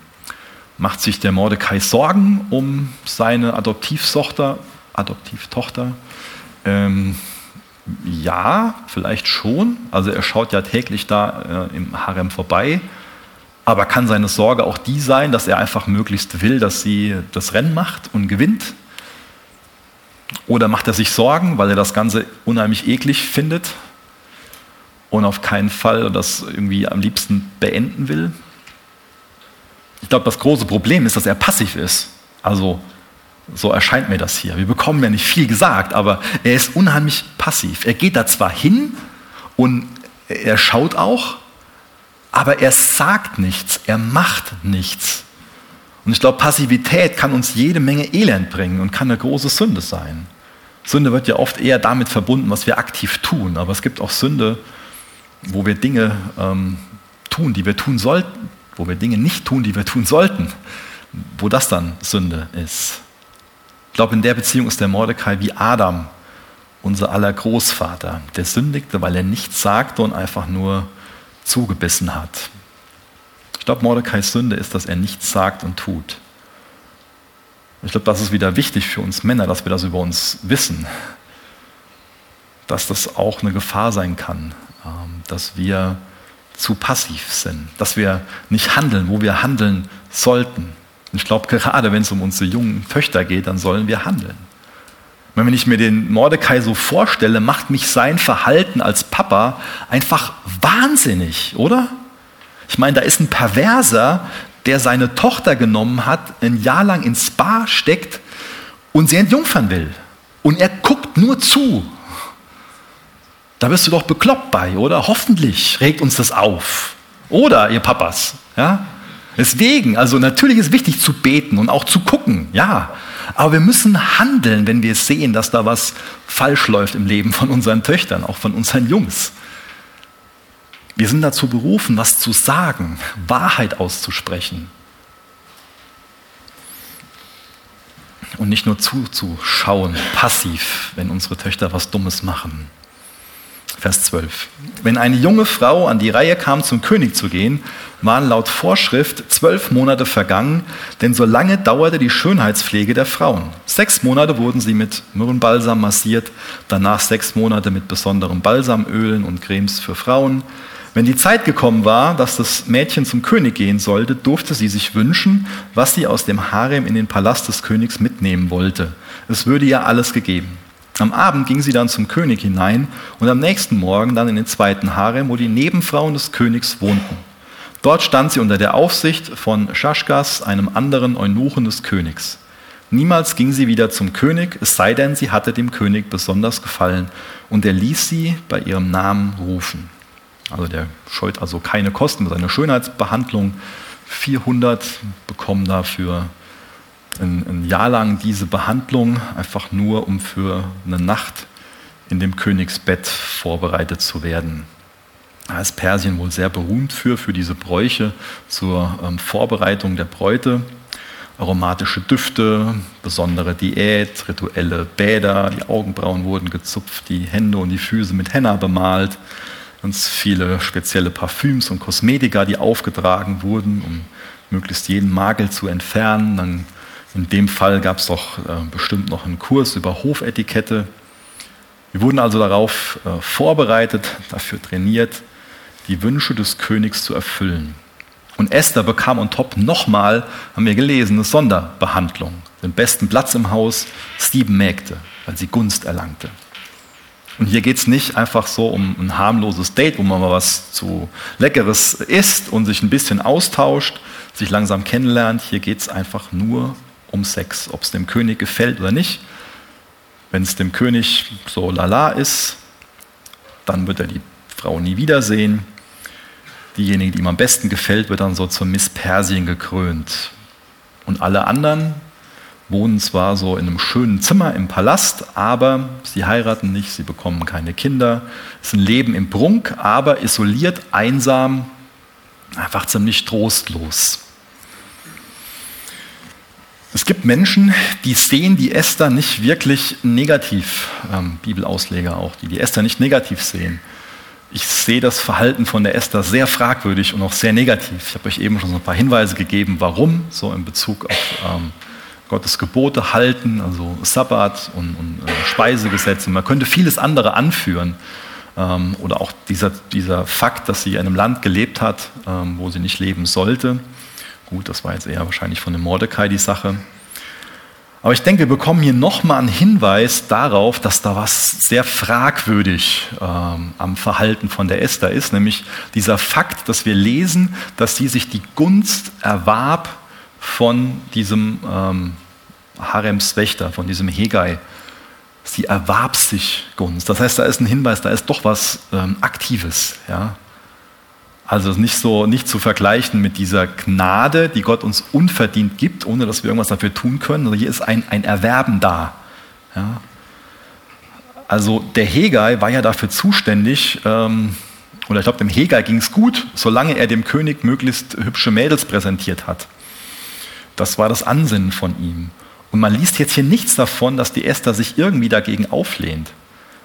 Macht sich der Mordecai Sorgen um seine Adoptivtochter? Adoptivtochter? Ähm, ja, vielleicht schon. Also er schaut ja täglich da äh, im Harem vorbei. Aber kann seine Sorge auch die sein, dass er einfach möglichst will, dass sie das Rennen macht und gewinnt? Oder macht er sich Sorgen, weil er das Ganze unheimlich eklig findet, und auf keinen Fall das irgendwie am liebsten beenden will. Ich glaube, das große Problem ist, dass er passiv ist. Also so erscheint mir das hier. Wir bekommen ja nicht viel gesagt, aber er ist unheimlich passiv. Er geht da zwar hin und Er schaut auch, aber er sagt nichts, er macht nichts. Und ich glaube, Passivität kann uns jede Menge Elend bringen und kann eine große Sünde sein. Sünde wird ja oft eher damit verbunden, was wir aktiv tun, aber es gibt auch Sünde, wo wir Dinge ähm, tun, die wir tun sollten, wo wir Dinge nicht tun, die wir tun sollten, wo das dann Sünde ist. Ich glaube, in der Beziehung ist der Mordecai wie Adam, unser aller Großvater, der sündigte, weil er nichts sagte und einfach nur zugebissen hat. Ich glaube, Mordecais Sünde ist, dass er nichts sagt und tut. Ich glaube, das ist wieder wichtig für uns Männer, dass wir das über uns wissen, dass das auch eine Gefahr sein kann, dass wir zu passiv sind, dass wir nicht handeln, wo wir handeln sollten. Und ich glaube, gerade wenn es um unsere jungen Töchter geht, dann sollen wir handeln. Wenn ich mir den Mordecai so vorstelle, macht mich sein Verhalten als Papa einfach wahnsinnig, oder? Ich meine, da ist ein Perverser, der seine Tochter genommen hat, ein Jahr lang ins Spa steckt und sie entjungfern will. Und er guckt nur zu. Da bist du doch bekloppt bei, oder? Hoffentlich regt uns das auf. Oder, ihr Papas, ja? Deswegen, also natürlich ist wichtig zu beten und auch zu gucken, ja. Aber wir müssen handeln, wenn wir sehen, dass da was falsch läuft im Leben von unseren Töchtern, auch von unseren Jungs. Wir sind dazu berufen, was zu sagen, Wahrheit auszusprechen. Und nicht nur zuzuschauen, passiv, wenn unsere Töchter was Dummes machen. Vers 12. Wenn eine junge Frau an die Reihe kam, zum König zu gehen, waren laut Vorschrift zwölf Monate vergangen, denn so lange dauerte die Schönheitspflege der Frauen. Sechs Monate wurden sie mit Myrrenbalsam massiert, danach sechs Monate mit besonderen Balsamölen und Cremes für Frauen. Wenn die Zeit gekommen war, dass das Mädchen zum König gehen sollte, durfte sie sich wünschen, was sie aus dem Harem in den Palast des Königs mitnehmen wollte. Es würde ihr alles gegeben. Am Abend ging sie dann zum König hinein und am nächsten Morgen dann in den zweiten Harem, wo die Nebenfrauen des Königs wohnten. Dort stand sie unter der Aufsicht von Schaschgas, einem anderen Eunuchen des Königs. Niemals ging sie wieder zum König, es sei denn, sie hatte dem König besonders gefallen und er ließ sie bei ihrem Namen rufen. Also der scheut also keine Kosten mit seiner Schönheitsbehandlung. 400 bekommen dafür ein, ein Jahr lang diese Behandlung, einfach nur um für eine Nacht in dem Königsbett vorbereitet zu werden. Da ist Persien wohl sehr berühmt für, für diese Bräuche zur ähm, Vorbereitung der Bräute. Aromatische Düfte, besondere Diät, rituelle Bäder, die Augenbrauen wurden gezupft, die Hände und die Füße mit Henna bemalt, ganz viele spezielle Parfüms und Kosmetika, die aufgetragen wurden, um möglichst jeden Makel zu entfernen. Dann in dem Fall gab es doch äh, bestimmt noch einen Kurs über Hofetikette. Wir wurden also darauf äh, vorbereitet, dafür trainiert, die Wünsche des Königs zu erfüllen. Und Esther bekam on top nochmal, haben wir gelesen, eine Sonderbehandlung. Den besten Platz im Haus, sieben Mägde, weil sie Gunst erlangte. Und hier geht es nicht einfach so um ein harmloses Date, wo man mal was zu Leckeres isst und sich ein bisschen austauscht, sich langsam kennenlernt. Hier geht es einfach nur um Sex, ob es dem König gefällt oder nicht. Wenn es dem König so lala ist, dann wird er die Frau nie wiedersehen. Diejenige, die ihm am besten gefällt, wird dann so zur Miss Persien gekrönt. Und alle anderen wohnen zwar so in einem schönen Zimmer im Palast, aber sie heiraten nicht, sie bekommen keine Kinder. Es ist ein Leben im Prunk, aber isoliert, einsam, einfach ziemlich trostlos. Es gibt Menschen, die sehen die Esther nicht wirklich negativ, ähm, Bibelausleger auch, die die Esther nicht negativ sehen. Ich sehe das Verhalten von der Esther sehr fragwürdig und auch sehr negativ. Ich habe euch eben schon so ein paar Hinweise gegeben, warum, so in Bezug auf ähm, Gottes Gebote halten, also Sabbat und, und äh, Speisegesetze. Man könnte vieles andere anführen. Ähm, oder auch dieser, dieser Fakt, dass sie in einem Land gelebt hat, ähm, wo sie nicht leben sollte. Gut, das war jetzt eher wahrscheinlich von dem Mordecai die Sache. Aber ich denke, wir bekommen hier nochmal einen Hinweis darauf, dass da was sehr fragwürdig ähm, am Verhalten von der Esther ist, nämlich dieser Fakt, dass wir lesen, dass sie sich die Gunst erwarb von diesem ähm, Haremswächter, von diesem Hegai. sie erwarb sich Gunst. Das heißt, da ist ein Hinweis, da ist doch was ähm, Aktives. Ja? Also nicht so nicht zu vergleichen mit dieser Gnade, die Gott uns unverdient gibt, ohne dass wir irgendwas dafür tun können. Also hier ist ein, ein Erwerben da. Ja? Also der Hegai war ja dafür zuständig, ähm, oder ich glaube, dem Hegai ging es gut, solange er dem König möglichst hübsche Mädels präsentiert hat. Das war das Ansinnen von ihm. Und man liest jetzt hier nichts davon, dass die Esther sich irgendwie dagegen auflehnt.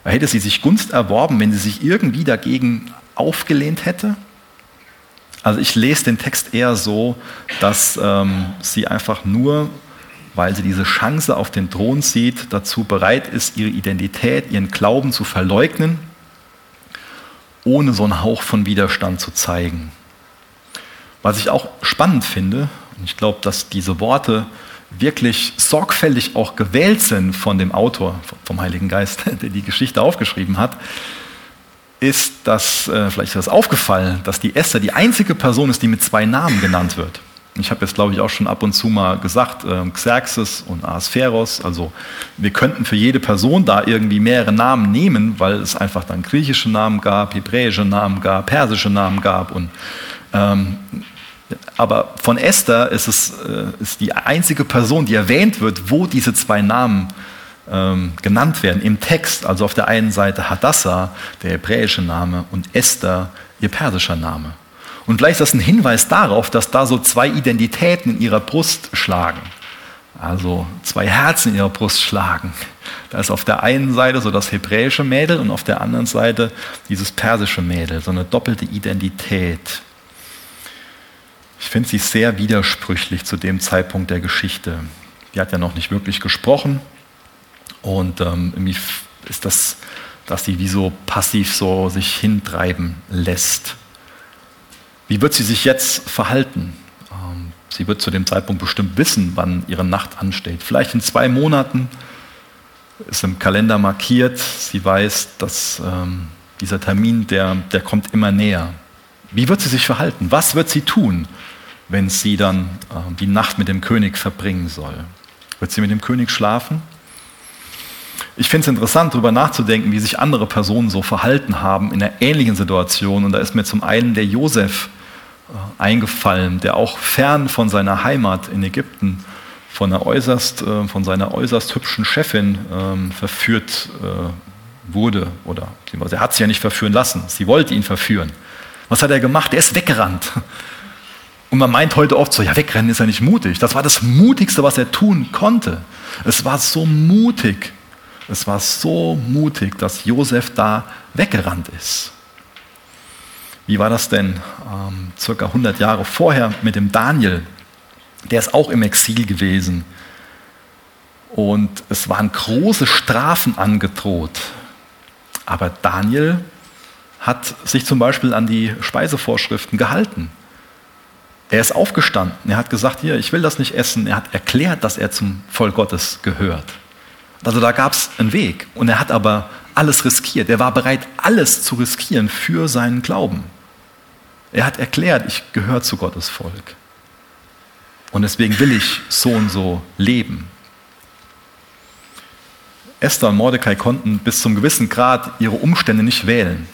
Hätte sie sich Gunst erworben, wenn sie sich irgendwie dagegen aufgelehnt hätte? Also ich lese den Text eher so, dass ähm, sie einfach nur, weil sie diese Chance auf den Thron sieht, dazu bereit ist, ihre Identität, ihren Glauben zu verleugnen, ohne so einen Hauch von Widerstand zu zeigen. Was ich auch spannend finde, und ich glaube, dass diese Worte wirklich sorgfältig auch gewählt sind von dem Autor, vom Heiligen Geist, der die Geschichte aufgeschrieben hat, ist, dass, äh, vielleicht ist das aufgefallen, dass die Esther die einzige Person ist, die mit zwei Namen genannt wird. Ich habe jetzt, glaube ich, auch schon ab und zu mal gesagt, äh, Xerxes und Ahasveros. Also wir könnten für jede Person da irgendwie mehrere Namen nehmen, weil es einfach dann griechische Namen gab, hebräische Namen gab, persische Namen gab. Und, ähm, aber von Esther ist es äh, ist die einzige Person, die erwähnt wird, wo diese zwei Namen ähm, genannt werden im Text. Also auf der einen Seite Hadassah, der hebräische Name, und Esther, ihr persischer Name. Und vielleicht ist das ein Hinweis darauf, dass da so zwei Identitäten in ihrer Brust schlagen. Also zwei Herzen in ihrer Brust schlagen. Da ist auf der einen Seite so das hebräische Mädel und auf der anderen Seite dieses persische Mädel, so eine doppelte Identität. Ich finde sie sehr widersprüchlich zu dem Zeitpunkt der Geschichte. Die hat ja noch nicht wirklich gesprochen, und ähm, irgendwie ist das, dass sie wie so passiv so sich hintreiben lässt. Wie wird sie sich jetzt verhalten? Ähm, sie wird zu dem Zeitpunkt bestimmt wissen, wann ihre Nacht ansteht. Vielleicht in zwei Monaten ist im Kalender markiert. Sie weiß, dass ähm, dieser Termin, der, der kommt immer näher. Wie wird sie sich verhalten? Was wird sie tun, wenn sie dann äh, die Nacht mit dem König verbringen soll? Wird sie mit dem König schlafen? Ich finde es interessant, darüber nachzudenken, wie sich andere Personen so verhalten haben in einer ähnlichen Situation. Und da ist mir zum einen der Josef äh, eingefallen, der auch fern von seiner Heimat in Ägypten von, äußerst, äh, von seiner äußerst hübschen Chefin ähm, verführt äh, wurde. Oder er hat sie ja nicht verführen lassen, sie wollte ihn verführen. Was hat er gemacht? Er ist weggerannt. Und man meint heute oft so, ja, wegrennen ist ja nicht mutig. Das war das Mutigste, was er tun konnte. Es war so mutig, es war so mutig, dass Josef da weggerannt ist. Wie war das denn ähm, circa 100 Jahre vorher mit dem Daniel? Der ist auch im Exil gewesen. Und es waren große Strafen angedroht. Aber Daniel hat sich zum Beispiel an die Speisevorschriften gehalten. Er ist aufgestanden. Er hat gesagt, hier, ich will das nicht essen. Er hat erklärt, dass er zum Volk Gottes gehört. Also da gab es einen Weg. Und er hat aber alles riskiert. Er war bereit, alles zu riskieren für seinen Glauben. Er hat erklärt, ich gehöre zu Gottes Volk. Und deswegen will ich so und so leben. Esther und Mordecai konnten bis zum gewissen Grad ihre Umstände nicht wählen.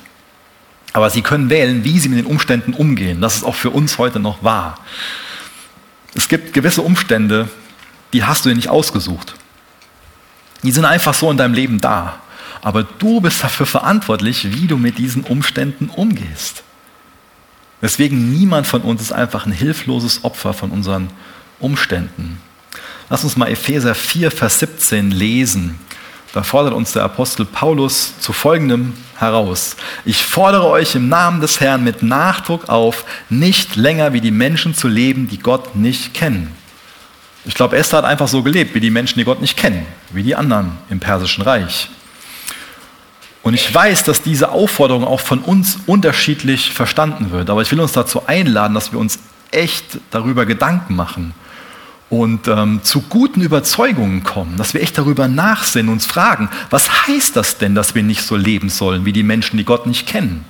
Aber sie können wählen, wie sie mit den Umständen umgehen. Das ist auch für uns heute noch wahr. Es gibt gewisse Umstände, die hast du dir nicht ausgesucht. Die sind einfach so in deinem Leben da. Aber du bist dafür verantwortlich, wie du mit diesen Umständen umgehst. Deswegen niemand von uns ist einfach ein hilfloses Opfer von unseren Umständen. Lass uns mal Epheser 4, Vers 17 lesen. Da fordert uns der Apostel Paulus zu folgendem heraus. Ich fordere euch im Namen des Herrn mit Nachdruck auf, nicht länger wie die Menschen zu leben, die Gott nicht kennen. Ich glaube, Esther hat einfach so gelebt, wie die Menschen, die Gott nicht kennen, wie die anderen im Persischen Reich. Und ich weiß, dass diese Aufforderung auch von uns unterschiedlich verstanden wird. Aber ich will uns dazu einladen, dass wir uns echt darüber Gedanken machen und ähm, zu guten Überzeugungen kommen, dass wir echt darüber nachsinnen, uns fragen, was heißt das denn, dass wir nicht so leben sollen wie die Menschen, die Gott nicht kennen?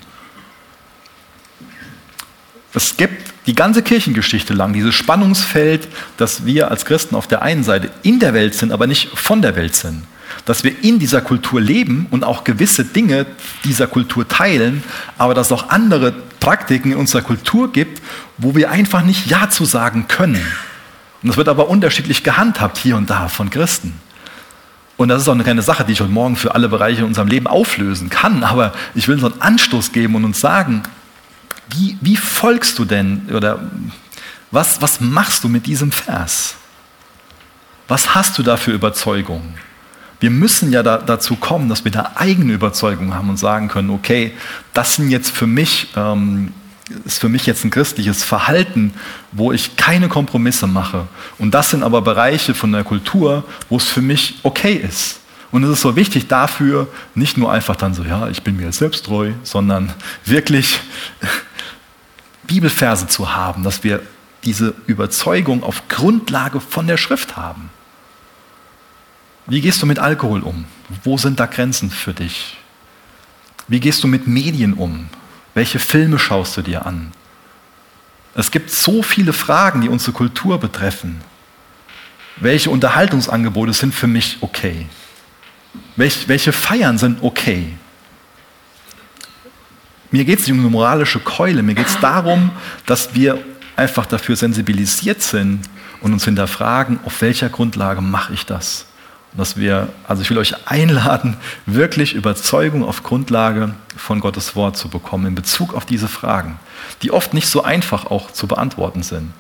Es gibt die ganze Kirchengeschichte lang dieses Spannungsfeld, dass wir als Christen auf der einen Seite in der Welt sind, aber nicht von der Welt sind. dass wir in dieser Kultur leben und auch gewisse Dinge dieser Kultur teilen, aber dass es auch andere Praktiken in unserer Kultur gibt, wo wir einfach nicht Ja zu sagen können. Und das wird aber unterschiedlich gehandhabt hier und da von Christen. Und das ist auch eine kleine Sache, die ich heute Morgen für alle Bereiche in unserem Leben auflösen kann. Aber ich will so einen Anstoß geben und uns sagen, wie, wie folgst du denn oder was, was machst du mit diesem Vers? Was hast du da für Überzeugungen? Wir müssen ja da, dazu kommen, dass wir da eigene Überzeugungen haben und sagen können, okay, das sind jetzt für mich, ähm, ist für mich jetzt ein christliches Verhalten, wo ich keine Kompromisse mache. Und das sind aber Bereiche von der Kultur, wo es für mich okay ist. Und es ist so wichtig dafür, nicht nur einfach dann so, ja, ich bin mir selbst treu, sondern wirklich Bibelverse zu haben, dass wir diese Überzeugung auf Grundlage von der Schrift haben. Wie gehst du mit Alkohol um? Wo sind da Grenzen für dich? Wie gehst du mit Medien um? Welche Filme schaust du dir an? Es gibt so viele Fragen, die unsere Kultur betreffen. Welche Unterhaltungsangebote sind für mich okay? welche Feiern sind okay? Mir geht es nicht um eine moralische Keule, mir geht es darum, dass wir einfach dafür sensibilisiert sind und uns hinterfragen, auf welcher Grundlage mache ich das? Und dass wir, also ich will euch einladen, wirklich Überzeugung auf Grundlage von Gottes Wort zu bekommen in Bezug auf diese Fragen, die oft nicht so einfach auch zu beantworten sind.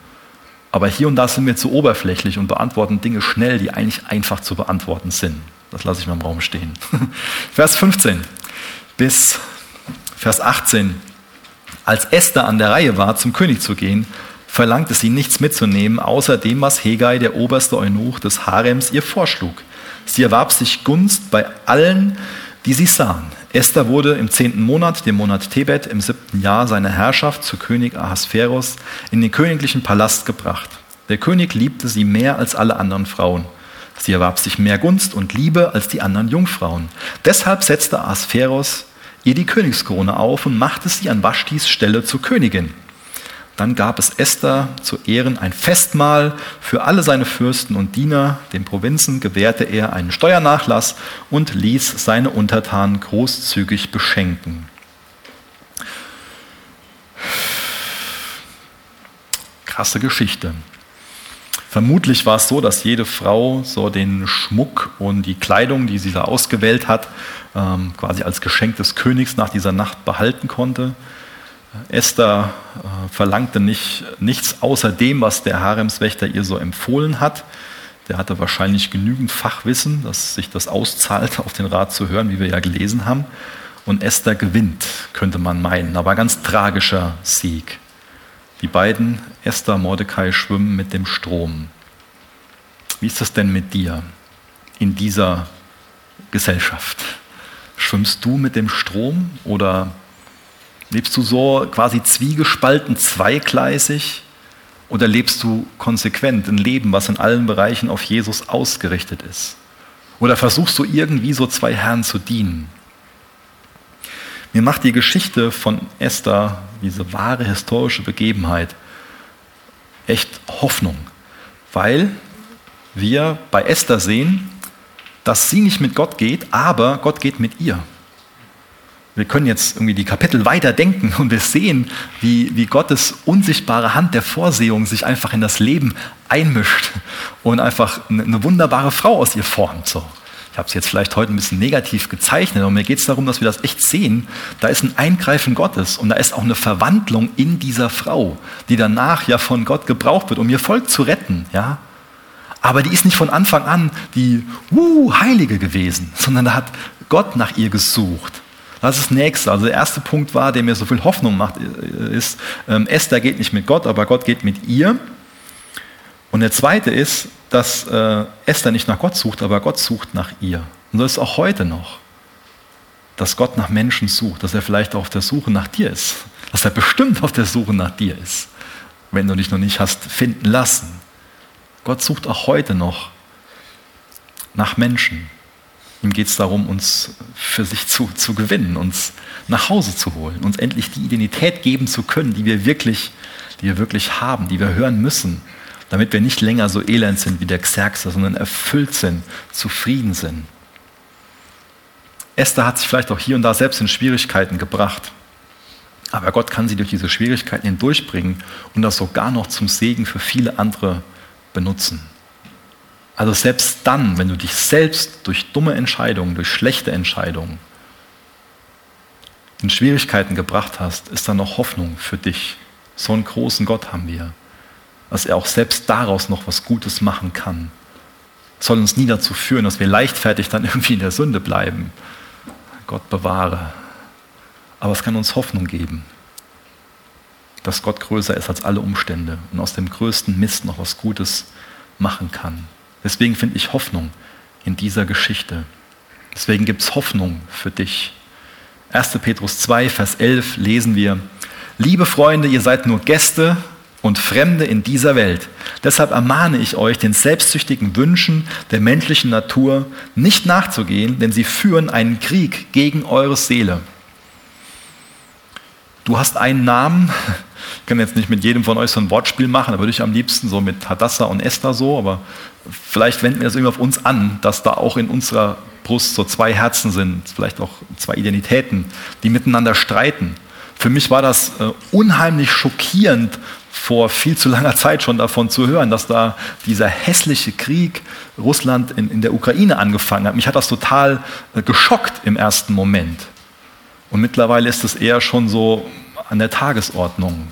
Aber hier und da sind wir zu oberflächlich und beantworten Dinge schnell, die eigentlich einfach zu beantworten sind. Das lasse ich mal im Raum stehen. Vers 15 bis Vers 18. Als Esther an der Reihe war, zum König zu gehen, verlangte sie nichts mitzunehmen, außer dem, was Hegai, der oberste Eunuch des Harems, ihr vorschlug. Sie erwarb sich Gunst bei allen, die sie sahen. Esther wurde im zehnten Monat, dem Monat Tebet, im siebten Jahr seiner Herrschaft zu König Ahasveros in den königlichen Palast gebracht. Der König liebte sie mehr als alle anderen Frauen. Sie erwarb sich mehr Gunst und Liebe als die anderen Jungfrauen. Deshalb setzte Ahasveros ihr die Königskrone auf und machte sie an Vashtis Stelle zur Königin. Dann gab es Esther zu Ehren ein Festmahl für alle seine Fürsten und Diener. Den Provinzen gewährte er einen Steuernachlass und ließ seine Untertanen großzügig beschenken. Krasse Geschichte. Vermutlich war es so, dass jede Frau so den Schmuck und die Kleidung, die sie da ausgewählt hat, ähm, quasi als Geschenk des Königs nach dieser Nacht behalten konnte. Esther äh, verlangte nicht, nichts außer dem, was der Haremswächter ihr so empfohlen hat. Der hatte wahrscheinlich genügend Fachwissen, dass sich das auszahlt, auf den Rat zu hören, wie wir ja gelesen haben. Und Esther gewinnt, könnte man meinen. Aber ganz tragischer Sieg. Die beiden, Esther Mordecai, schwimmen mit dem Strom. Wie ist das denn mit dir in dieser Gesellschaft? Schwimmst du mit dem Strom oder lebst du so quasi zwiegespalten, zweigleisig? Oder lebst du konsequent ein Leben, was in allen Bereichen auf Jesus ausgerichtet ist? Oder versuchst du irgendwie so zwei Herren zu dienen? Mir macht die Geschichte von Esther, diese wahre historische Begebenheit, echt Hoffnung, weil wir bei Esther sehen, dass sie nicht mit Gott geht, aber Gott geht mit ihr. Wir können jetzt irgendwie die Kapitel weiter denken und wir sehen, wie, wie Gottes unsichtbare Hand der Vorsehung sich einfach in das Leben einmischt und einfach eine wunderbare Frau aus ihr formt. So. Ich habe es jetzt vielleicht heute ein bisschen negativ gezeichnet, aber mir geht es darum, dass wir das echt sehen. Da ist ein Eingreifen Gottes und da ist auch eine Verwandlung in dieser Frau, die danach ja von Gott gebraucht wird, um ihr Volk zu retten. Ja? Aber die ist nicht von Anfang an die uh, Heilige gewesen, sondern da hat Gott nach ihr gesucht. Das ist das Nächste. Also der erste Punkt war, der mir so viel Hoffnung macht, ist, ähm, Esther geht nicht mit Gott, aber Gott geht mit ihr. Und der zweite ist, dass äh, Esther nicht nach Gott sucht, aber Gott sucht nach ihr. Und so ist es auch heute noch, dass Gott nach Menschen sucht, dass er vielleicht auch auf der Suche nach dir ist, dass er bestimmt auf der Suche nach dir ist, wenn du dich noch nicht hast finden lassen. Gott sucht auch heute noch nach Menschen. Ihm geht es darum, uns für sich zu, zu gewinnen, uns nach Hause zu holen, uns endlich die Identität geben zu können, die wir wirklich, die wir wirklich haben, die wir hören müssen, damit wir nicht länger so elend sind wie der Xerxes, sondern erfüllt sind, zufrieden sind. Esther hat sich vielleicht auch hier und da selbst in Schwierigkeiten gebracht. Aber Gott kann sie durch diese Schwierigkeiten hindurchbringen und das sogar noch zum Segen für viele andere benutzen. Also selbst dann, wenn du dich selbst durch dumme Entscheidungen, durch schlechte Entscheidungen in Schwierigkeiten gebracht hast, ist da noch Hoffnung für dich. So einen großen Gott haben wir, dass er auch selbst daraus noch was Gutes machen kann. Das soll uns nie dazu führen, dass wir leichtfertig dann irgendwie in der Sünde bleiben. Gott bewahre. Aber es kann uns Hoffnung geben, dass Gott größer ist als alle Umstände und aus dem größten Mist noch was Gutes machen kann. Deswegen finde ich Hoffnung in dieser Geschichte. Deswegen gibt es Hoffnung für dich. 1. Petrus 2, Vers 11 lesen wir, Liebe Freunde, ihr seid nur Gäste und Fremde in dieser Welt. Deshalb ermahne ich euch, den selbstsüchtigen Wünschen der menschlichen Natur nicht nachzugehen, denn sie führen einen Krieg gegen eure Seele. Du hast einen Namen, ich kann jetzt nicht mit jedem von euch so ein Wortspiel machen, da würde ich am liebsten so mit Hadassah und Esther so, aber vielleicht wenden wir das irgendwie auf uns an, dass da auch in unserer Brust so zwei Herzen sind, vielleicht auch zwei Identitäten, die miteinander streiten. Für mich war das äh, unheimlich schockierend, vor viel zu langer Zeit schon davon zu hören, dass da dieser hässliche Krieg Russland in, in der Ukraine angefangen hat. Mich hat das total äh, geschockt im ersten Moment. Und mittlerweile ist es eher schon so an der Tagesordnung.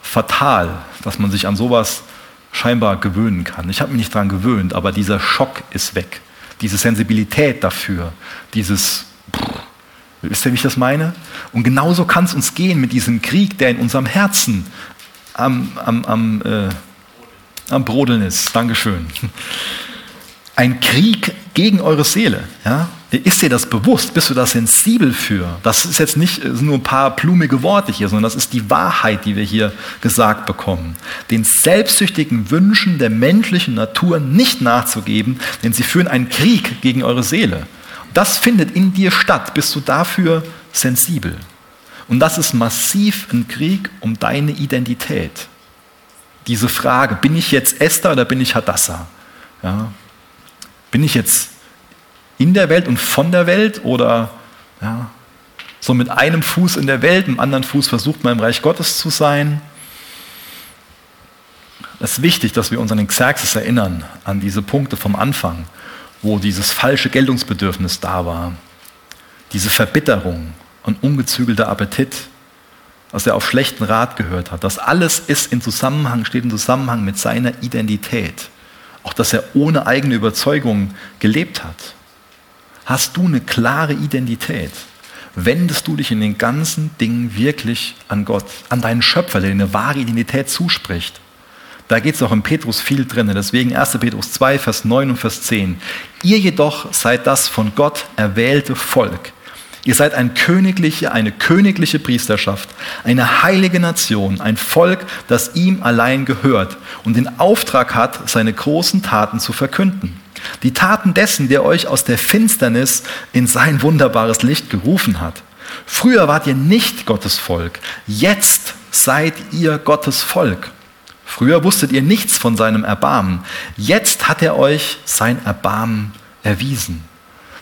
Fatal, dass man sich an sowas scheinbar gewöhnen kann. Ich habe mich nicht daran gewöhnt, aber dieser Schock ist weg. Diese Sensibilität dafür, dieses, wisst ihr, wie ich das meine? Und genauso kann es uns gehen mit diesem Krieg, der in unserem Herzen am, am, am, äh, am Brodeln ist. Dankeschön. Ein Krieg gegen eure Seele. Ja? Ist dir das bewusst? Bist du da sensibel für? Das ist jetzt nicht nur ein paar blumige Worte hier, sondern das ist die Wahrheit, die wir hier gesagt bekommen. Den selbstsüchtigen Wünschen der menschlichen Natur nicht nachzugeben, denn sie führen einen Krieg gegen eure Seele. Das findet in dir statt. Bist du dafür sensibel? Und das ist massiv ein Krieg um deine Identität. Diese Frage, bin ich jetzt Esther oder bin ich Hadassah? Ja. Bin ich jetzt in der Welt und von der Welt oder ja, so mit einem Fuß in der Welt, mit dem anderen Fuß versucht man im Reich Gottes zu sein. Es ist wichtig, dass wir uns an den Xerxes erinnern, an diese Punkte vom Anfang, wo dieses falsche Geltungsbedürfnis da war, diese Verbitterung und ungezügelter Appetit, was er auf schlechten Rat gehört hat. Das alles ist in Zusammenhang, steht in Zusammenhang mit seiner Identität. Auch dass er ohne eigene Überzeugung gelebt hat. Hast du eine klare Identität? Wendest du dich in den ganzen Dingen wirklich an Gott, an deinen Schöpfer, der dir eine wahre Identität zuspricht? Da geht es auch in Petrus viel drin. Deswegen 1. Petrus 2, Vers 9 und Vers 10. Ihr jedoch seid das von Gott erwählte Volk. Ihr seid ein königliche, eine königliche Priesterschaft, eine heilige Nation, ein Volk, das ihm allein gehört und den Auftrag hat, seine großen Taten zu verkünden. Die Taten dessen, der euch aus der Finsternis in sein wunderbares Licht gerufen hat. Früher wart ihr nicht Gottes Volk, jetzt seid ihr Gottes Volk. Früher wusstet ihr nichts von seinem Erbarmen, jetzt hat er euch sein Erbarmen erwiesen.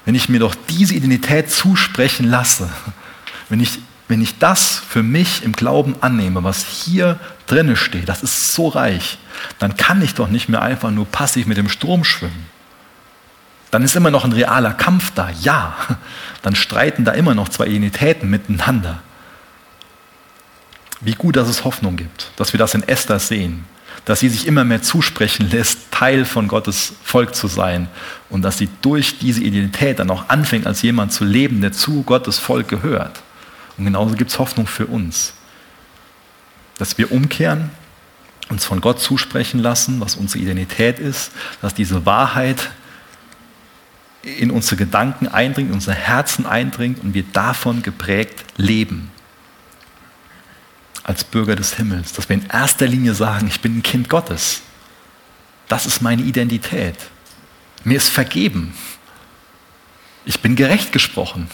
Wenn ich mir doch diese Identität zusprechen lasse, wenn ich, wenn ich das für mich im Glauben annehme, was hier drinne steht, das ist so reich, dann kann ich doch nicht mehr einfach nur passiv mit dem Strom schwimmen dann ist immer noch ein realer Kampf da. Ja, dann streiten da immer noch zwei Identitäten miteinander. Wie gut, dass es Hoffnung gibt, dass wir das in Esther sehen, dass sie sich immer mehr zusprechen lässt, Teil von Gottes Volk zu sein und dass sie durch diese Identität dann auch anfängt, als jemand zu leben, der zu Gottes Volk gehört. Und genauso gibt es Hoffnung für uns, dass wir umkehren, uns von Gott zusprechen lassen, was unsere Identität ist, dass diese Wahrheit in unsere Gedanken eindringt, in unser Herzen eindringt und wir davon geprägt leben. Als Bürger des Himmels. Dass wir in erster Linie sagen, ich bin ein Kind Gottes. Das ist meine Identität. Mir ist vergeben. Ich bin gerecht gesprochen.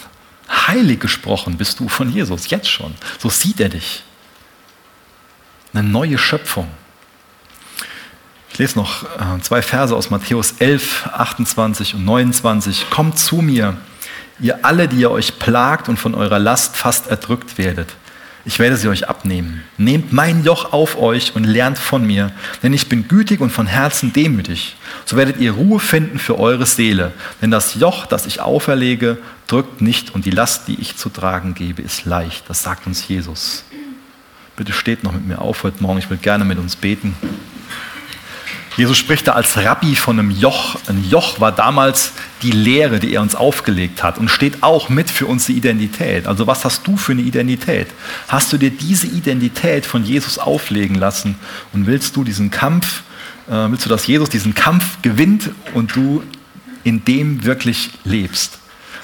Heilig gesprochen bist du von Jesus, jetzt schon. So sieht er dich. Eine neue Schöpfung. Ich lese noch äh, zwei Verse aus Matthäus 11, 28 und 29. Kommt zu mir, ihr alle, die ihr euch plagt und von eurer Last fast erdrückt werdet. Ich werde sie euch abnehmen. Nehmt mein Joch auf euch und lernt von mir, denn ich bin gütig und von Herzen demütig. So werdet ihr Ruhe finden für eure Seele. Denn das Joch, das ich auferlege, drückt nicht und die Last, die ich zu tragen gebe, ist leicht. Das sagt uns Jesus. Bitte steht noch mit mir auf heute Morgen. Ich will gerne mit uns beten. Jesus spricht da als Rabbi von einem Joch. Ein Joch war damals die Lehre, die er uns aufgelegt hat und steht auch mit für unsere Identität. Also was hast du für eine Identität? Hast du dir diese Identität von Jesus auflegen lassen und willst du diesen Kampf, äh, willst du, dass Jesus diesen Kampf gewinnt und du in dem wirklich lebst?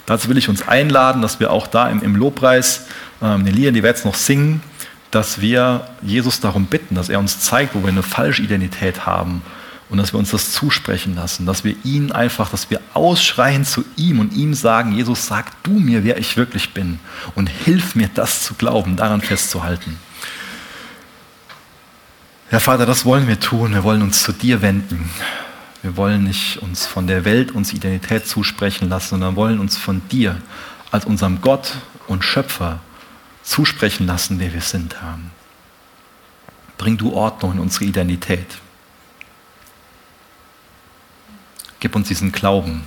Dazu will ich uns einladen, dass wir auch da im, im Lobpreis, äh, in den Liedern, die wir jetzt noch singen, dass wir Jesus darum bitten, dass er uns zeigt, wo wir eine falsche Identität haben und dass wir uns das zusprechen lassen, dass wir ihn einfach, dass wir ausschreien zu ihm und ihm sagen, Jesus, sag du mir, wer ich wirklich bin und hilf mir, das zu glauben, daran festzuhalten. Herr Vater, das wollen wir tun. Wir wollen uns zu dir wenden. Wir wollen nicht uns von der Welt uns Identität zusprechen lassen, sondern wollen uns von dir als unserem Gott und Schöpfer zusprechen lassen, der wir sind, Herr. Bring du Ordnung in unsere Identität. Gib uns diesen Glauben,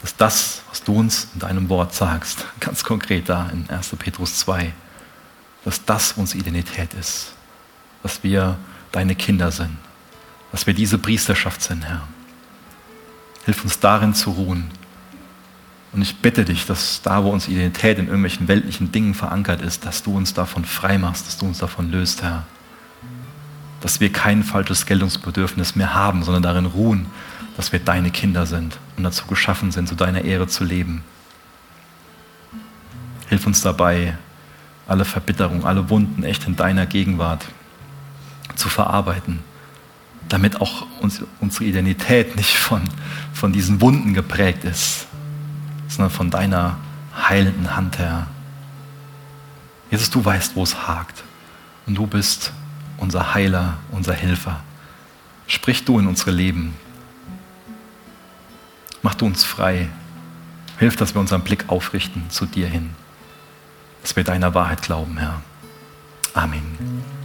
dass das, was du uns in deinem Wort sagst, ganz konkret da in 1. Petrus 2, dass das unsere Identität ist, dass wir deine Kinder sind, dass wir diese Priesterschaft sind, Herr. Hilf uns darin zu ruhen. Und ich bitte dich, dass da, wo unsere Identität in irgendwelchen weltlichen Dingen verankert ist, dass du uns davon frei machst, dass du uns davon löst, Herr. Dass wir kein falsches Geltungsbedürfnis mehr haben, sondern darin ruhen, dass wir deine Kinder sind und dazu geschaffen sind, zu deiner Ehre zu leben. Hilf uns dabei, alle Verbitterung, alle Wunden echt in deiner Gegenwart zu verarbeiten, damit auch uns, unsere Identität nicht von, von diesen Wunden geprägt ist, sondern von deiner heilenden Hand her. Jesus, du weißt, wo es hakt und du bist unser Heiler, unser Helfer. Sprich du in unsere Leben. Mach du uns frei. Hilf, dass wir unseren Blick aufrichten zu dir hin. Dass wir deiner Wahrheit glauben, Herr. Amen.